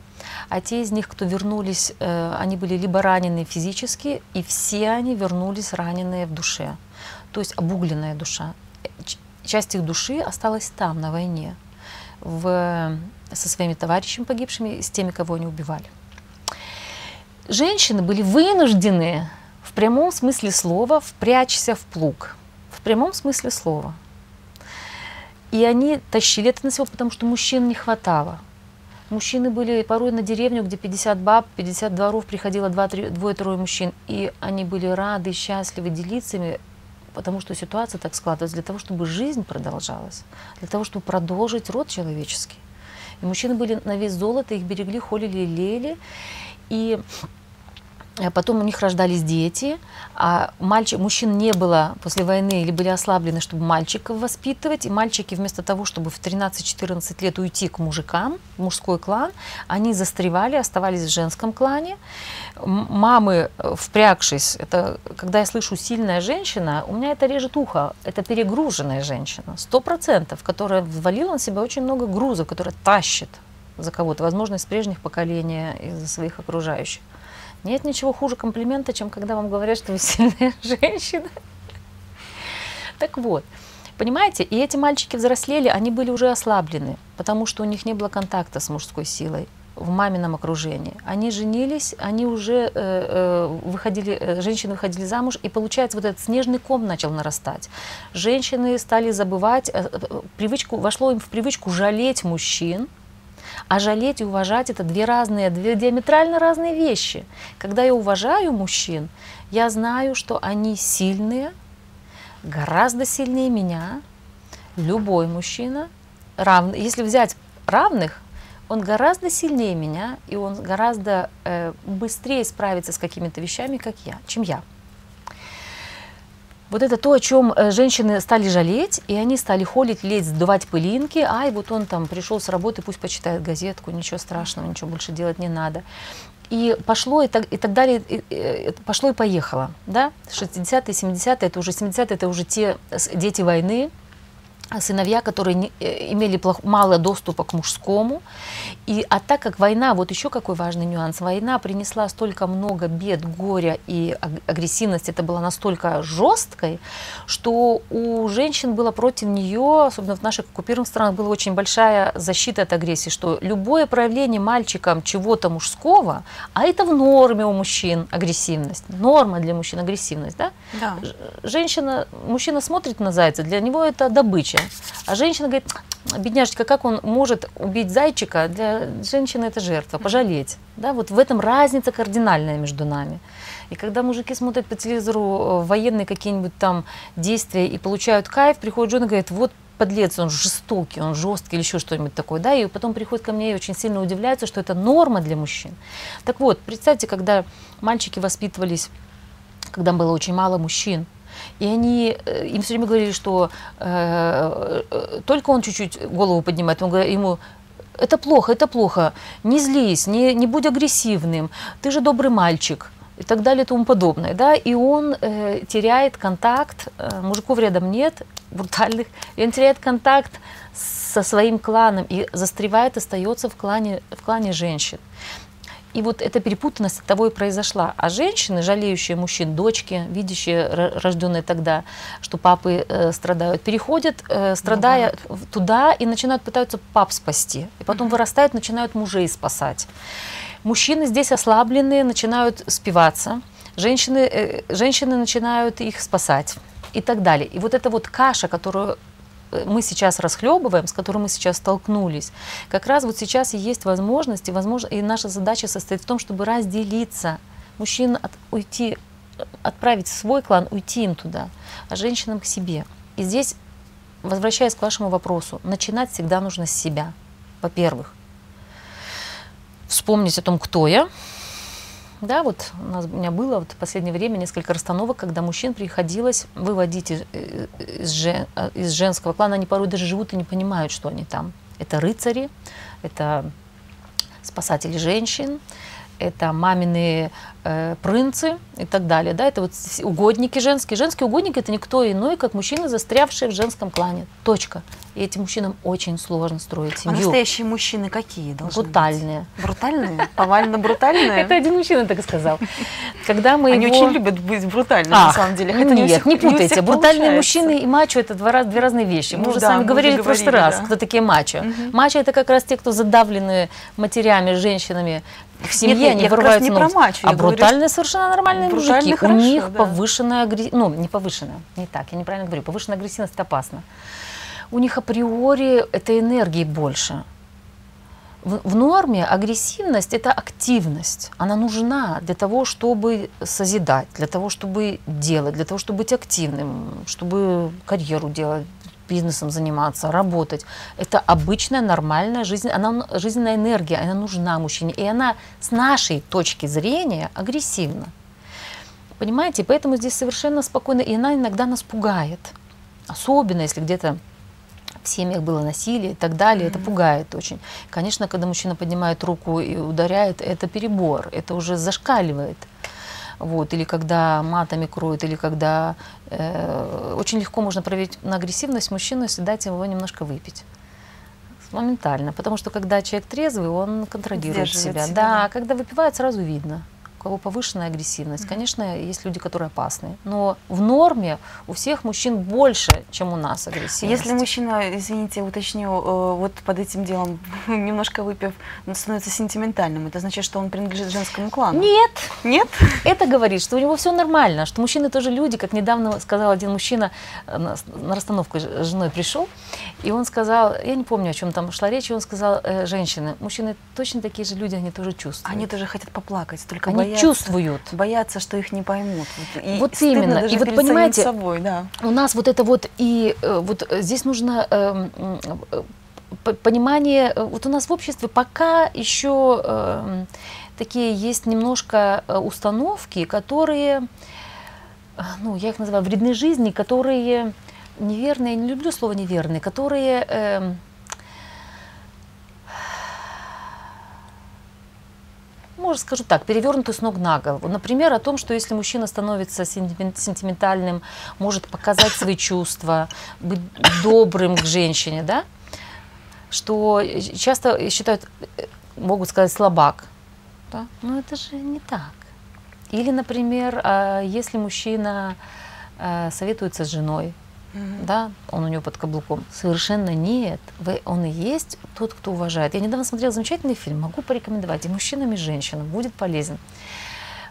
а те из них, кто вернулись, э, они были либо ранены физически, и все они вернулись раненые в душе. То есть обугленная душа. Часть их души осталась там, на войне, в, со своими товарищами погибшими, с теми, кого они убивали. Женщины были вынуждены в прямом смысле слова впрячься в плуг. В прямом смысле слова – и они тащили это на себя, потому что мужчин не хватало. Мужчины были порой на деревню, где 50 баб, 50 дворов, приходило двое-трое мужчин. И они были рады, счастливы делиться ими, потому что ситуация так складывалась, для того, чтобы жизнь продолжалась, для того, чтобы продолжить род человеческий. И мужчины были на весь золото, их берегли, холили. И Э, потом у них рождались дети, а мальчик, мужчин не было после войны или были ослаблены, чтобы мальчиков воспитывать. И мальчики вместо того, чтобы в 13-14 лет уйти к мужикам, в мужской клан, они застревали, оставались в женском клане. Мамы, э, впрягшись, это когда я слышу «сильная женщина», у меня это режет ухо. Это перегруженная женщина, сто процентов, которая ввалила на себя очень много груза, которая тащит за кого-то, возможно, из прежних поколений, из своих окружающих. Нет ничего хуже комплимента, чем когда вам говорят, что вы сильная женщина. Так вот, понимаете, и эти мальчики взрослели, они были уже ослаблены, потому что у них не было контакта с мужской силой в мамином окружении. Они женились, они уже э, э выходили, э, женщины выходили замуж, и получается вот этот снежный ком начал нарастать. Женщины стали забывать, э, э привычку, вошло им в привычку жалеть мужчин, а жалеть и уважать это две разные, две диаметрально разные вещи. Когда я уважаю мужчин, я знаю, что они сильные, гораздо сильнее меня. Любой мужчина, равный, если взять равных, он гораздо сильнее меня, и он гораздо э, быстрее справится с какими-то вещами, как я, чем я. Вот это то, о чем э, женщины стали жалеть, и они стали холить, лезть, сдувать пылинки. Ай, вот он там пришел с работы, пусть почитает газетку, ничего страшного, ничего больше делать не надо. И пошло и так, и так далее, и, и, пошло и поехало. Да? 60-е, 70-е, это уже 70-е, это уже те дети войны, сыновья, которые не, э, имели плох, мало доступа к мужскому. И, а так как война, вот еще какой важный нюанс, война принесла столько много бед, горя и агрессивность, это была настолько жесткой, что у женщин было против нее, особенно в наших оккупированных странах, была очень большая защита от агрессии, что любое проявление мальчикам чего-то мужского, а это в норме у мужчин агрессивность, норма для мужчин агрессивность, да? Да. Женщина, мужчина смотрит на зайца, для него это добыча, зайча. А женщина говорит, бедняжечка, как он может убить зайчика? Для женщины это жертва, пожалеть. Да, вот в этом разница кардинальная между нами. И когда мужики смотрят по телевизору э, военные какие-нибудь там действия и получают кайф, приходит жена и говорит, вот подлец, он жестокий, он жесткий или еще что-нибудь такое, да, и потом приходит ко мне и очень сильно удивляется, что это норма для мужчин. Так вот, представьте, когда мальчики воспитывались, когда было очень мало мужчин, и они, э, им все время говорили, что э, э, только он чуть-чуть голову поднимает, он говорит ему, это плохо, это плохо, не злись, не, не будь агрессивным, ты же добрый мальчик и так далее и тому подобное. Да? И он э, теряет контакт, э, мужиков рядом нет, брутальных, и он теряет контакт со своим кланом и застревает, остается в клане, в клане женщин. И вот эта перепутанность от того и произошла. А женщины, жалеющие мужчин, дочки, видящие, рожденные тогда, что папы э, страдают, переходят, э, страдая ну, туда и начинают пытаться пап спасти. И потом mm-hmm. вырастают, начинают мужей спасать. Мужчины здесь ослабленные, начинают спиваться. Женщины, э, женщины начинают их спасать и так далее. И вот эта вот каша, которую мы сейчас расхлебываем, с которым мы сейчас столкнулись, как раз вот сейчас и есть возможность, и, возможно, и наша задача состоит в том, чтобы разделиться. Мужчин от, уйти, отправить в свой клан, уйти им туда, а женщинам к себе. И здесь возвращаясь к вашему вопросу, начинать всегда нужно с себя. Во-первых, вспомнить о том, кто я. Да, вот у, нас, у меня было вот в последнее время несколько расстановок, когда мужчин приходилось выводить из, э, из, э, из женского клана. Они порой даже живут и не понимают, что они там. Это рыцари, это спасатели женщин, это мамины э, принцы и так далее. Да, это вот угодники женские. Женские угодники это никто иной, как мужчины, застрявшие в женском клане. Точка. И этим мужчинам очень сложно строить семью. А настоящие мужчины какие должны Брутальные. Быть? Брутальные? Повально брутальные? Это один мужчина так сказал. Когда мы Они очень любят быть брутальными, на самом деле. Нет, не путайте. Брутальные мужчины и мачо – это две разные вещи. Мы ну уже с вами говорили в прошлый раз, кто такие мачо. Мачо – это как раз те, кто задавлены матерями, женщинами, в семье нет, они вырываются не про мачо, А брутальные совершенно нормальные мужики. У них повышенная агрессивность, ну не повышенная, не так, я неправильно говорю, повышенная агрессивность это опасно у них априори этой энергии больше. В, в норме агрессивность – это активность. Она нужна для того, чтобы созидать, для того, чтобы делать, для того, чтобы быть активным, чтобы карьеру делать, бизнесом заниматься, работать. Это обычная, нормальная жизнь, она, жизненная энергия, она нужна мужчине. И она с нашей точки зрения агрессивна. Понимаете? Поэтому здесь совершенно спокойно, и она иногда нас пугает. Особенно, если где-то в семьях было насилие и так далее, mm-hmm. это пугает очень. Конечно, когда мужчина поднимает руку и ударяет, это перебор, это уже зашкаливает. Вот, или когда матами кроют, или когда э, очень легко можно проверить на агрессивность мужчину, если дать его немножко выпить. Моментально. Потому что когда человек трезвый, он контролирует себя. себя. Да, когда выпивает, сразу видно кого повышенная агрессивность. Конечно, есть люди, которые опасны. Но в норме у всех мужчин больше, чем у нас агрессивность. Если мужчина, извините, уточню, э, вот под этим делом, немножко выпив, становится сентиментальным, это значит, что он принадлежит женскому клану? Нет. Нет? Это говорит, что у него все нормально, что мужчины тоже люди, как недавно сказал один мужчина э, на, на расстановку с женой пришел, и он сказал, я не помню, о чем там шла речь, и он сказал, э, женщины, мужчины точно такие же люди, они тоже чувствуют. Они тоже хотят поплакать, только они боятся чувствуют. Боятся, что их не поймут. И вот именно. и вот понимаете, собой, да. у нас вот это вот и э, вот здесь нужно э, понимание. Э, вот у нас в обществе пока еще э, такие есть немножко э, установки, которые, ну я их называю вредной жизни, которые неверные. Я не люблю слово неверные, которые э, может, скажу так, перевернутую с ног на голову. Например, о том, что если мужчина становится сентиментальным, может показать свои чувства, быть добрым к женщине, да, что часто считают, могут сказать слабак. Да? Но это же не так. Или, например, а, если мужчина а, советуется с женой, mm-hmm. да, он у него под каблуком. Совершенно нет. Вы, он и есть тот, кто уважает. Я недавно смотрела замечательный фильм, могу порекомендовать и мужчинам, и женщинам, будет полезен.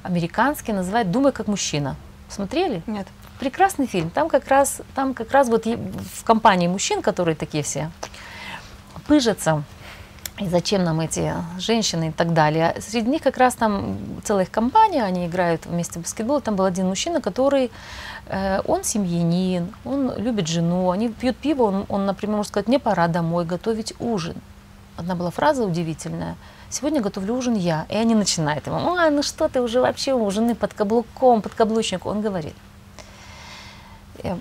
Американский называют «Думай как мужчина». Смотрели? Нет. Прекрасный фильм. Там как раз, там как раз вот в компании мужчин, которые такие все, пыжатся, и зачем нам эти женщины и так далее. Среди них как раз там целая их компания, они играют вместе в баскетбол. Там был один мужчина, который, э, он семьянин, он любит жену, они пьют пиво, он, он, например, может сказать, мне пора домой готовить ужин. Одна была фраза удивительная. Сегодня готовлю ужин я. И они начинают ему, ой, ну что ты уже вообще у жены под каблуком, под каблучник. Он говорит, я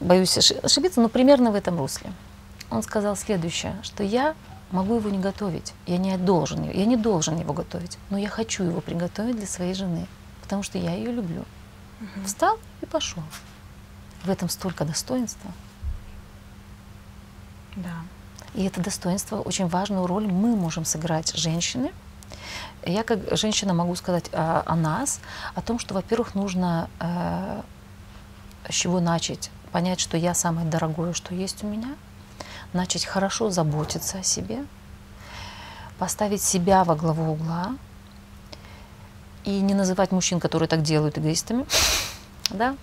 боюсь ошибиться, но примерно в этом русле. Он сказал следующее, что я могу его не готовить. Я не должен, я не должен его готовить, но я хочу его приготовить для своей жены, потому что я ее люблю. Угу. Встал и пошел. В этом столько достоинства. Да. И это достоинство, очень важную роль мы можем сыграть, женщины. Я как женщина могу сказать о, о нас, о том, что, во-первых, нужно э, с чего начать, понять, что я самое дорогое, что есть у меня – начать хорошо заботиться о себе, поставить себя во главу угла и не называть мужчин, которые так делают, эгоистами. Да?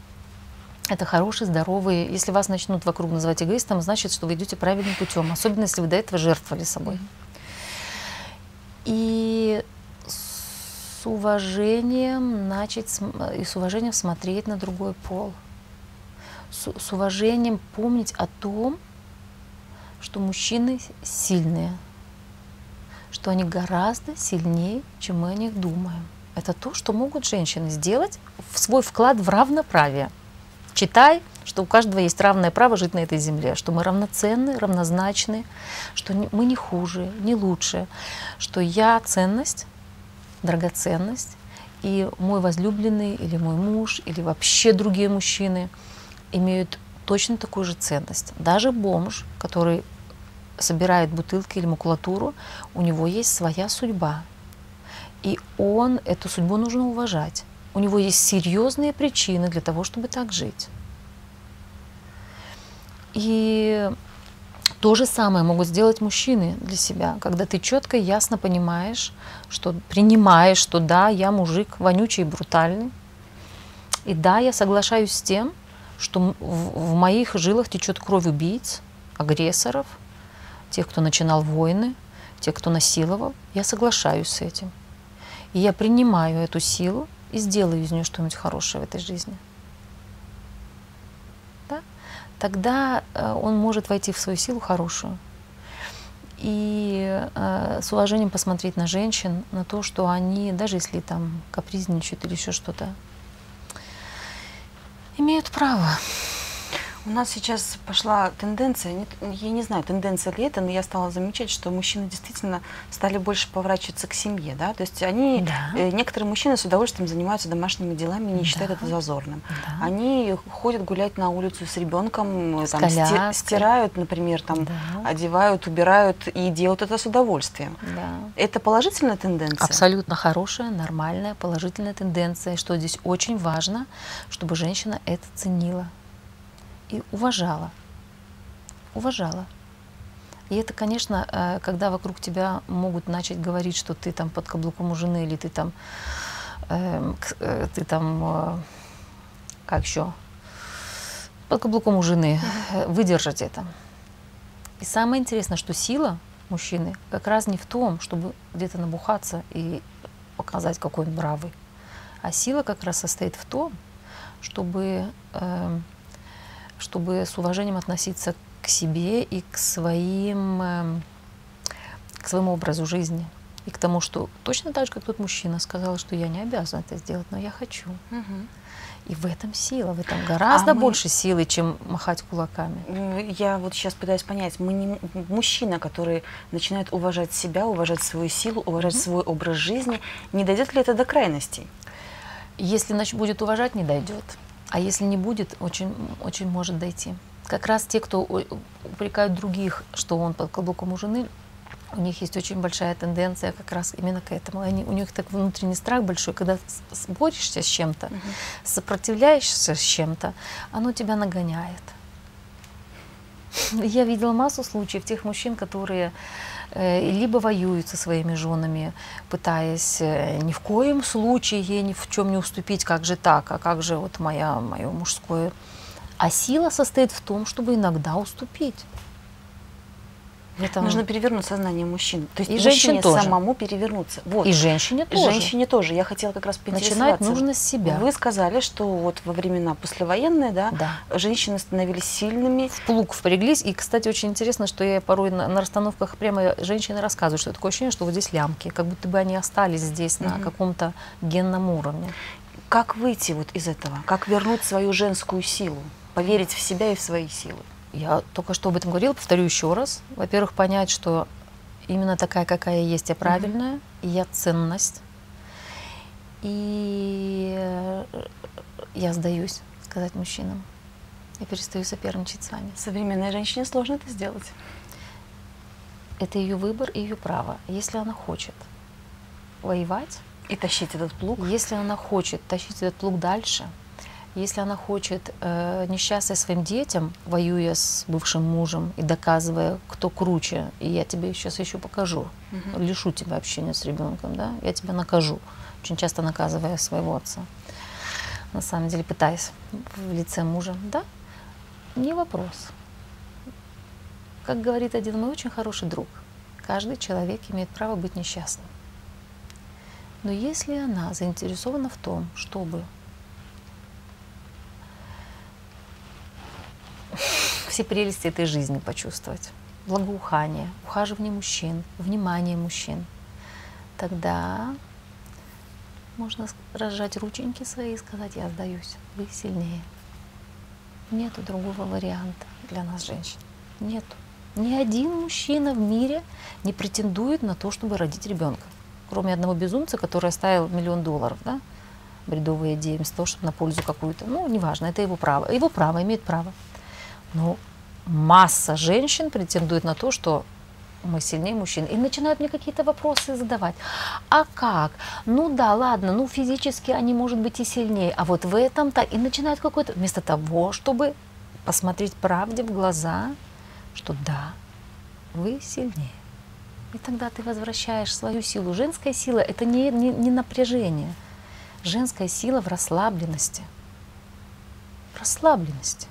Это хороший, здоровый. Если вас начнут вокруг называть эгоистом, значит, что вы идете правильным путем, особенно если вы до этого жертвовали собой. И с уважением начать и с уважением смотреть на другой пол – с, с уважением помнить о том, что мужчины сильные, что они гораздо сильнее, чем мы о них думаем. Это то, что могут женщины сделать в свой вклад в равноправие. Читай, что у каждого есть равное право жить на этой земле, что мы равноценны, равнозначны, что мы не хуже, не лучше, что я ценность, драгоценность, и мой возлюбленный или мой муж или вообще другие мужчины имеют точно такую же ценность. Даже бомж, который собирает бутылки или макулатуру, у него есть своя судьба. И он, эту судьбу нужно уважать. У него есть серьезные причины для того, чтобы так жить. И то же самое могут сделать мужчины для себя, когда ты четко и ясно понимаешь, что принимаешь, что да, я мужик вонючий и брутальный, и да, я соглашаюсь с тем, что в, моих жилах течет кровь убийц, агрессоров, тех, кто начинал войны, тех, кто насиловал. Я соглашаюсь с этим. И я принимаю эту силу и сделаю из нее что-нибудь хорошее в этой жизни тогда э, он может войти в свою силу хорошую. И э, с уважением посмотреть на женщин, на то, что они, даже если там капризничают или еще что-то, имеют право у нас сейчас пошла тенденция, я не знаю, тенденция ли это, но я стала замечать, что мужчины действительно стали больше поворачиваться к семье, да, то есть они, да. Э, некоторые мужчины с удовольствием занимаются домашними делами, не да. считают это зазорным. Да. Они ходят гулять на улицу с ребенком, э, с там, сти, стирают, например, там, да. одевают, убирают и делают это с удовольствием. Да. Это положительная тенденция? Абсолютно хорошая, нормальная, положительная тенденция, что здесь очень важно, чтобы женщина это ценила и уважала. Уважала. И это, конечно, э, когда вокруг тебя могут начать говорить, что ты там под каблуком у жены, или ты там, эм, э, ты там, э, как еще, под каблуком у жены, выдержать это. И самое интересное, что сила мужчины как раз не в том, чтобы где-то набухаться и показать, какой он бравый, а сила как раз состоит в том, чтобы э, чтобы с уважением относиться к себе и к своим, эм, к своему образу жизни. И к тому, что точно так же, как тот мужчина сказал, что я не обязан это сделать, но я хочу. Угу. И в этом сила, в этом гораздо а больше мы... силы, чем махать кулаками. Я вот сейчас пытаюсь понять, мы не мужчина, который начинает уважать себя, уважать свою силу, уважать mm свой образ жизни, не дойдет ли это до крайностей? Если будет уважать, не дойдет. А если не будет, очень, очень может дойти. Как раз те, кто упрекают других, что он под каблуком у жены, у них есть очень большая тенденция как раз именно к этому. Они, у них так внутренний страх большой, когда борешься с чем-то, угу. сопротивляешься с чем-то, оно тебя нагоняет. Я видела массу случаев тех мужчин, которые либо воюют со своими женами, пытаясь э, ни в коем случае ни в чем не уступить, как же так, а как же вот моя, мое мужское. А сила состоит в том, чтобы иногда уступить. Это... Нужно перевернуть сознание мужчин. То есть и женщине тоже. самому перевернуться. Вот. И женщине тоже. Женщине тоже. Я хотела как раз Начинать нужно с себя. Вы сказали, что вот во времена послевоенные, да, да. женщины становились сильными. В плуг впряглись. И, кстати, очень интересно, что я порой на, на расстановках прямо женщины рассказывают, что такое ощущение, что вот здесь лямки, как будто бы они остались здесь угу. на каком-то генном уровне. Как выйти вот из этого? Как вернуть свою женскую силу? Поверить в себя и в свои силы? Я только что об этом говорила, повторю еще раз. Во-первых, понять, что именно такая, какая я есть, я правильная, mm-hmm. и я ценность. И э, я сдаюсь, сказать мужчинам. Я перестаю соперничать с вами. Современной женщине сложно это сделать. Это ее выбор и ее право. Если она хочет воевать... И тащить этот плуг. Если она хочет тащить этот плуг дальше, если она хочет э, несчастья своим детям, воюя с бывшим мужем и доказывая, кто круче, и я тебе сейчас еще покажу, угу. лишу тебя общения с ребенком, да, я тебя накажу, очень часто наказывая своего отца, на самом деле пытаясь в лице мужа, да, не вопрос. Как говорит один мой очень хороший друг, каждый человек имеет право быть несчастным. Но если она заинтересована в том, чтобы все прелести этой жизни почувствовать. Благоухание, ухаживание мужчин, внимание мужчин. Тогда можно разжать рученьки свои и сказать, я сдаюсь, вы сильнее. Нету другого варианта для нас, женщин. Нету. Ни один мужчина в мире не претендует на то, чтобы родить ребенка. Кроме одного безумца, который оставил миллион долларов, да, бредовые идеи, вместо того, чтобы на пользу какую-то. Ну, неважно, это его право. Его право, имеет право. Но масса женщин претендует на то, что мы сильнее мужчин. И начинают мне какие-то вопросы задавать. А как? Ну да, ладно, ну физически они, может быть, и сильнее. А вот в этом-то... И начинают какой-то... Вместо того, чтобы посмотреть правде в глаза, что да, вы сильнее. И тогда ты возвращаешь свою силу. Женская сила – это не, не, не напряжение. Женская сила в расслабленности. В расслабленности.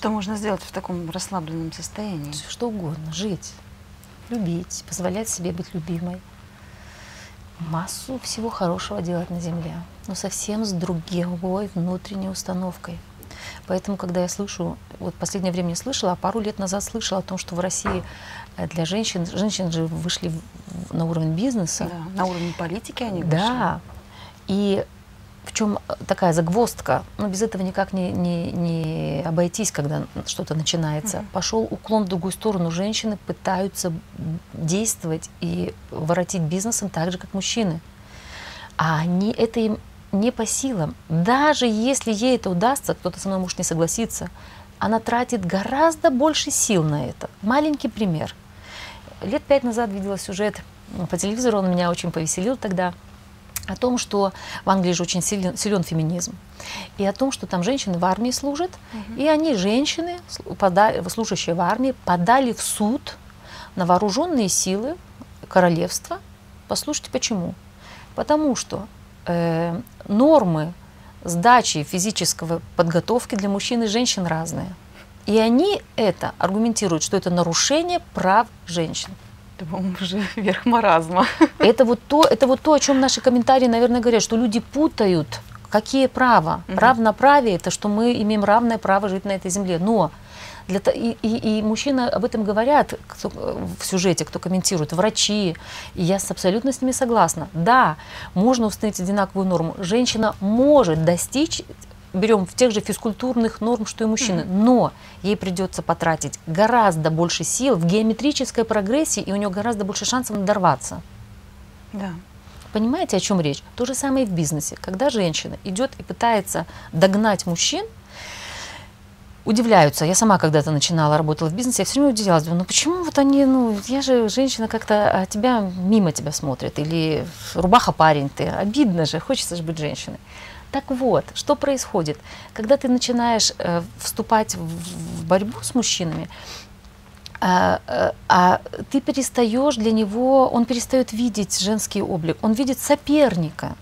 Что можно сделать в таком расслабленном состоянии? Что угодно. Жить, любить, позволять себе быть любимой. Массу всего хорошего делать на Земле, но совсем с другой внутренней установкой. Поэтому, когда я слышу, вот последнее время не слышала, а пару лет назад слышала о том, что в России э, для женщин, женщины же вышли на уровень бизнеса. Да, на уровень политики они вышли. Да. И в чем э, такая загвоздка, но ну, без этого никак не, не, не обойтись, когда что-то начинается. Mm-hmm. Пошел уклон в другую сторону. Женщины пытаются действовать и воротить бизнесом так же, как мужчины. А они, это им не по силам. Даже если ей это удастся, кто-то со мной может не согласиться, она тратит гораздо больше сил на это. Маленький пример. Лет пять назад видела сюжет по телевизору, он меня очень повеселил тогда – о том, что в Англии же очень силен, силен феминизм, и о том, что там женщины в армии служат, угу. и они, женщины, служащие в армии, подали в суд на вооруженные силы королевства. Послушайте, почему? Потому что э, нормы сдачи физического подготовки для мужчин и женщин разные. И они это аргументируют, что это нарушение прав женщин. Это, по-моему, уже верх маразма. Это вот, то, это вот то, о чем наши комментарии, наверное, говорят, что люди путают, какие права. Угу. Равноправие – это что мы имеем равное право жить на этой земле. Но для, и, и, и мужчины об этом говорят кто, в сюжете, кто комментирует, врачи. И я абсолютно с ними согласна. Да, можно установить одинаковую норму. Женщина может достичь берем в тех же физкультурных норм, что и мужчины, mm-hmm. но ей придется потратить гораздо больше сил в геометрической прогрессии, и у нее гораздо больше шансов надорваться. Да. Понимаете, о чем речь? То же самое и в бизнесе. Когда женщина идет и пытается догнать мужчин, удивляются. Я сама когда-то начинала, работала в бизнесе, я все время удивлялась, думаю, ну почему вот они, ну, я же женщина как-то а тебя мимо тебя смотрит, или рубаха парень ты, обидно же, хочется же быть женщиной. Так вот, что происходит? Когда ты начинаешь э, вступать в, в борьбу с мужчинами, а, а, а ты перестаешь для него, он перестает видеть женский облик, он видит соперника.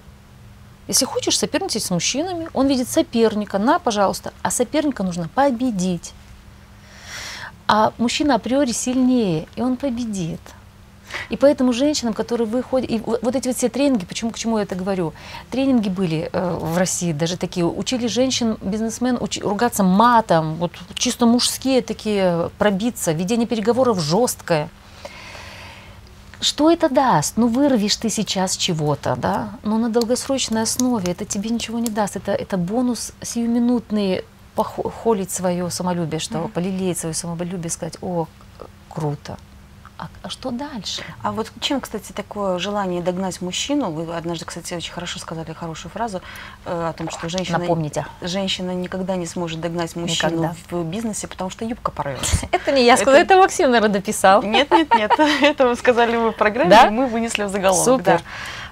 Если хочешь соперничать с мужчинами, он видит соперника, на, пожалуйста, а соперника нужно победить. А мужчина априори сильнее, и он победит. И поэтому женщинам, которые выходят, и вот эти вот все тренинги, почему, к чему я это говорю, тренинги были э, в России даже такие, учили женщин, бизнесмен уч, ругаться матом, вот чисто мужские такие, пробиться, ведение переговоров жесткое. Что это даст? Ну, вырвешь ты сейчас чего-то, да, но на долгосрочной основе это тебе ничего не даст. Это, это бонус сиюминутный, похолить свое самолюбие, что mm-hmm. полелеять свое самолюбие, сказать, о, круто а, а что дальше? А вот чем, кстати, такое желание догнать мужчину? Вы однажды, кстати, очень хорошо сказали хорошую фразу э, о том, что женщина, Напомните. женщина никогда не сможет догнать мужчину никогда. в бизнесе, потому что юбка порвется. Это не я сказала, это, Максим, наверное, дописал. Нет, нет, нет, это вы сказали вы в программе, мы вынесли в заголовок. Супер.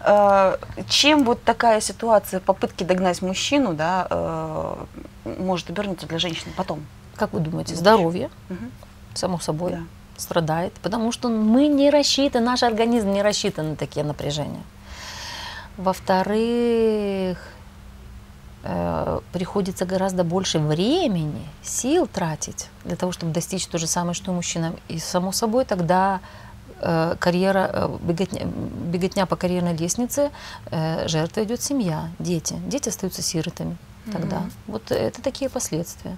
Э, чем вот такая ситуация, попытки догнать мужчину, да, э, может обернуться для женщины потом? Как вы думаете, здоровье, само собой. Да страдает, потому что мы не рассчитаны, наш организм не рассчитан на такие напряжения. Во-вторых, э, приходится гораздо больше времени, сил тратить для того, чтобы достичь то же самое, что и мужчинам. И само собой тогда э, карьера, э, беготня, беготня по карьерной лестнице, э, жертва идет семья, дети. Дети остаются сиротами. тогда. Мгм. Вот это такие последствия.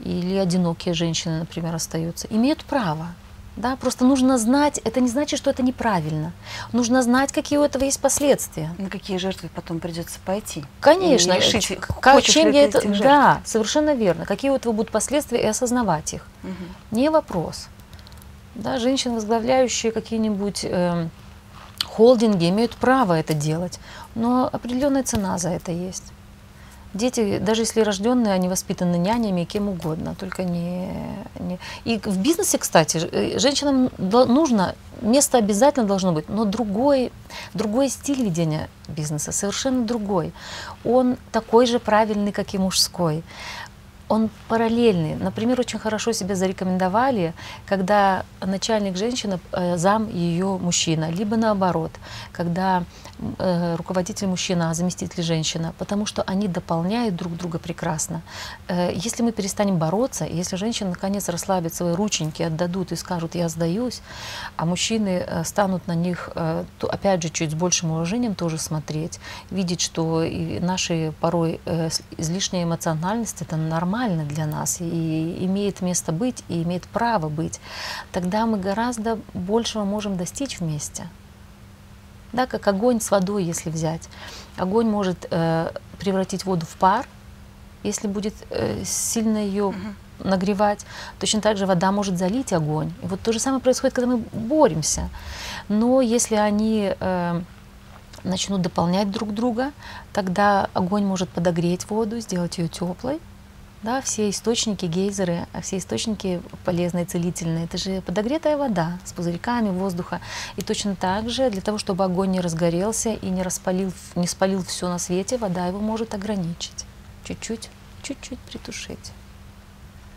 Или одинокие женщины, например, остаются. Имеют право. Да, просто нужно знать, это не значит, что это неправильно. Нужно знать, какие у этого есть последствия. На какие жертвы потом придется пойти? Конечно, И решить, как, чем я это, жертв. да, совершенно верно. Какие у этого будут последствия и осознавать их. Мгм. Не вопрос. Да, женщины, возглавляющие какие-нибудь эм, холдинги, имеют право это делать, но определенная цена за это есть. Дети, даже если рожденные, они воспитаны нянями и кем угодно, только не, не... И в бизнесе, кстати, э, женщинам нужно, место обязательно должно быть, но другой, другой стиль ведения бизнеса, совершенно другой. Он такой же правильный, как и мужской он параллельный. Например, очень хорошо себя зарекомендовали, когда начальник женщина, э, зам ее мужчина, либо наоборот, когда э, руководитель мужчина, а заместитель женщина, потому что они дополняют друг друга прекрасно. Э, Если мы перестанем бороться, если женщины наконец расслабят свои рученьки, отдадут и скажут «я сдаюсь», а мужчины станут на них, опять же, чуть с большим уважением тоже смотреть, видеть, что наши порой излишняя эмоциональность это нормально для нас и имеет место быть и имеет право быть, тогда мы гораздо большего можем достичь вместе. Да, как огонь с водой, если взять. Огонь может э, превратить воду в пар, если будет э, сильно ее нагревать. Точно так же вода может залить огонь. И вот то же самое происходит, когда мы боремся. Но если они э, начнут дополнять друг друга, тогда огонь может подогреть воду, сделать ее теплой. Да, все источники, гейзеры, а все источники полезные, целительные, это же подогретая вода с пузырьками воздуха. И точно так же, для того, чтобы огонь не разгорелся и не, распалил, не спалил все на свете, вода его может ограничить. Чуть-чуть, чуть-чуть притушить.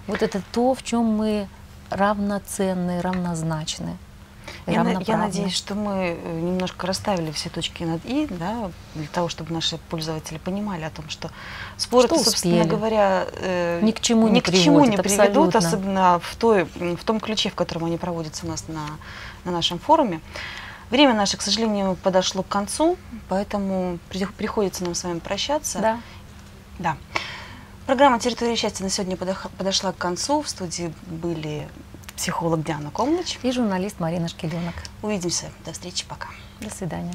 Вот это то, в чем мы равноценны, равнозначны. Я, на- я надеюсь, что мы э, немножко расставили все точки над «и», да, для того, чтобы наши пользователи понимали о том, что споры, Что собственно успели. говоря, э, Ни к чему ни не к чему не приводит, приведут, особенно в, той, в том ключе, в котором они проводятся у нас на, на нашем форуме. Время наше, к сожалению, подошло к концу, поэтому при- приходится нам с вами прощаться. Да. Да. Программа «Территория счастья» на сегодня подошла к концу. В студии были психолог Диана Комлыч. И журналист Марина Шкеленок. Увидимся. До встречи. Пока. До свидания.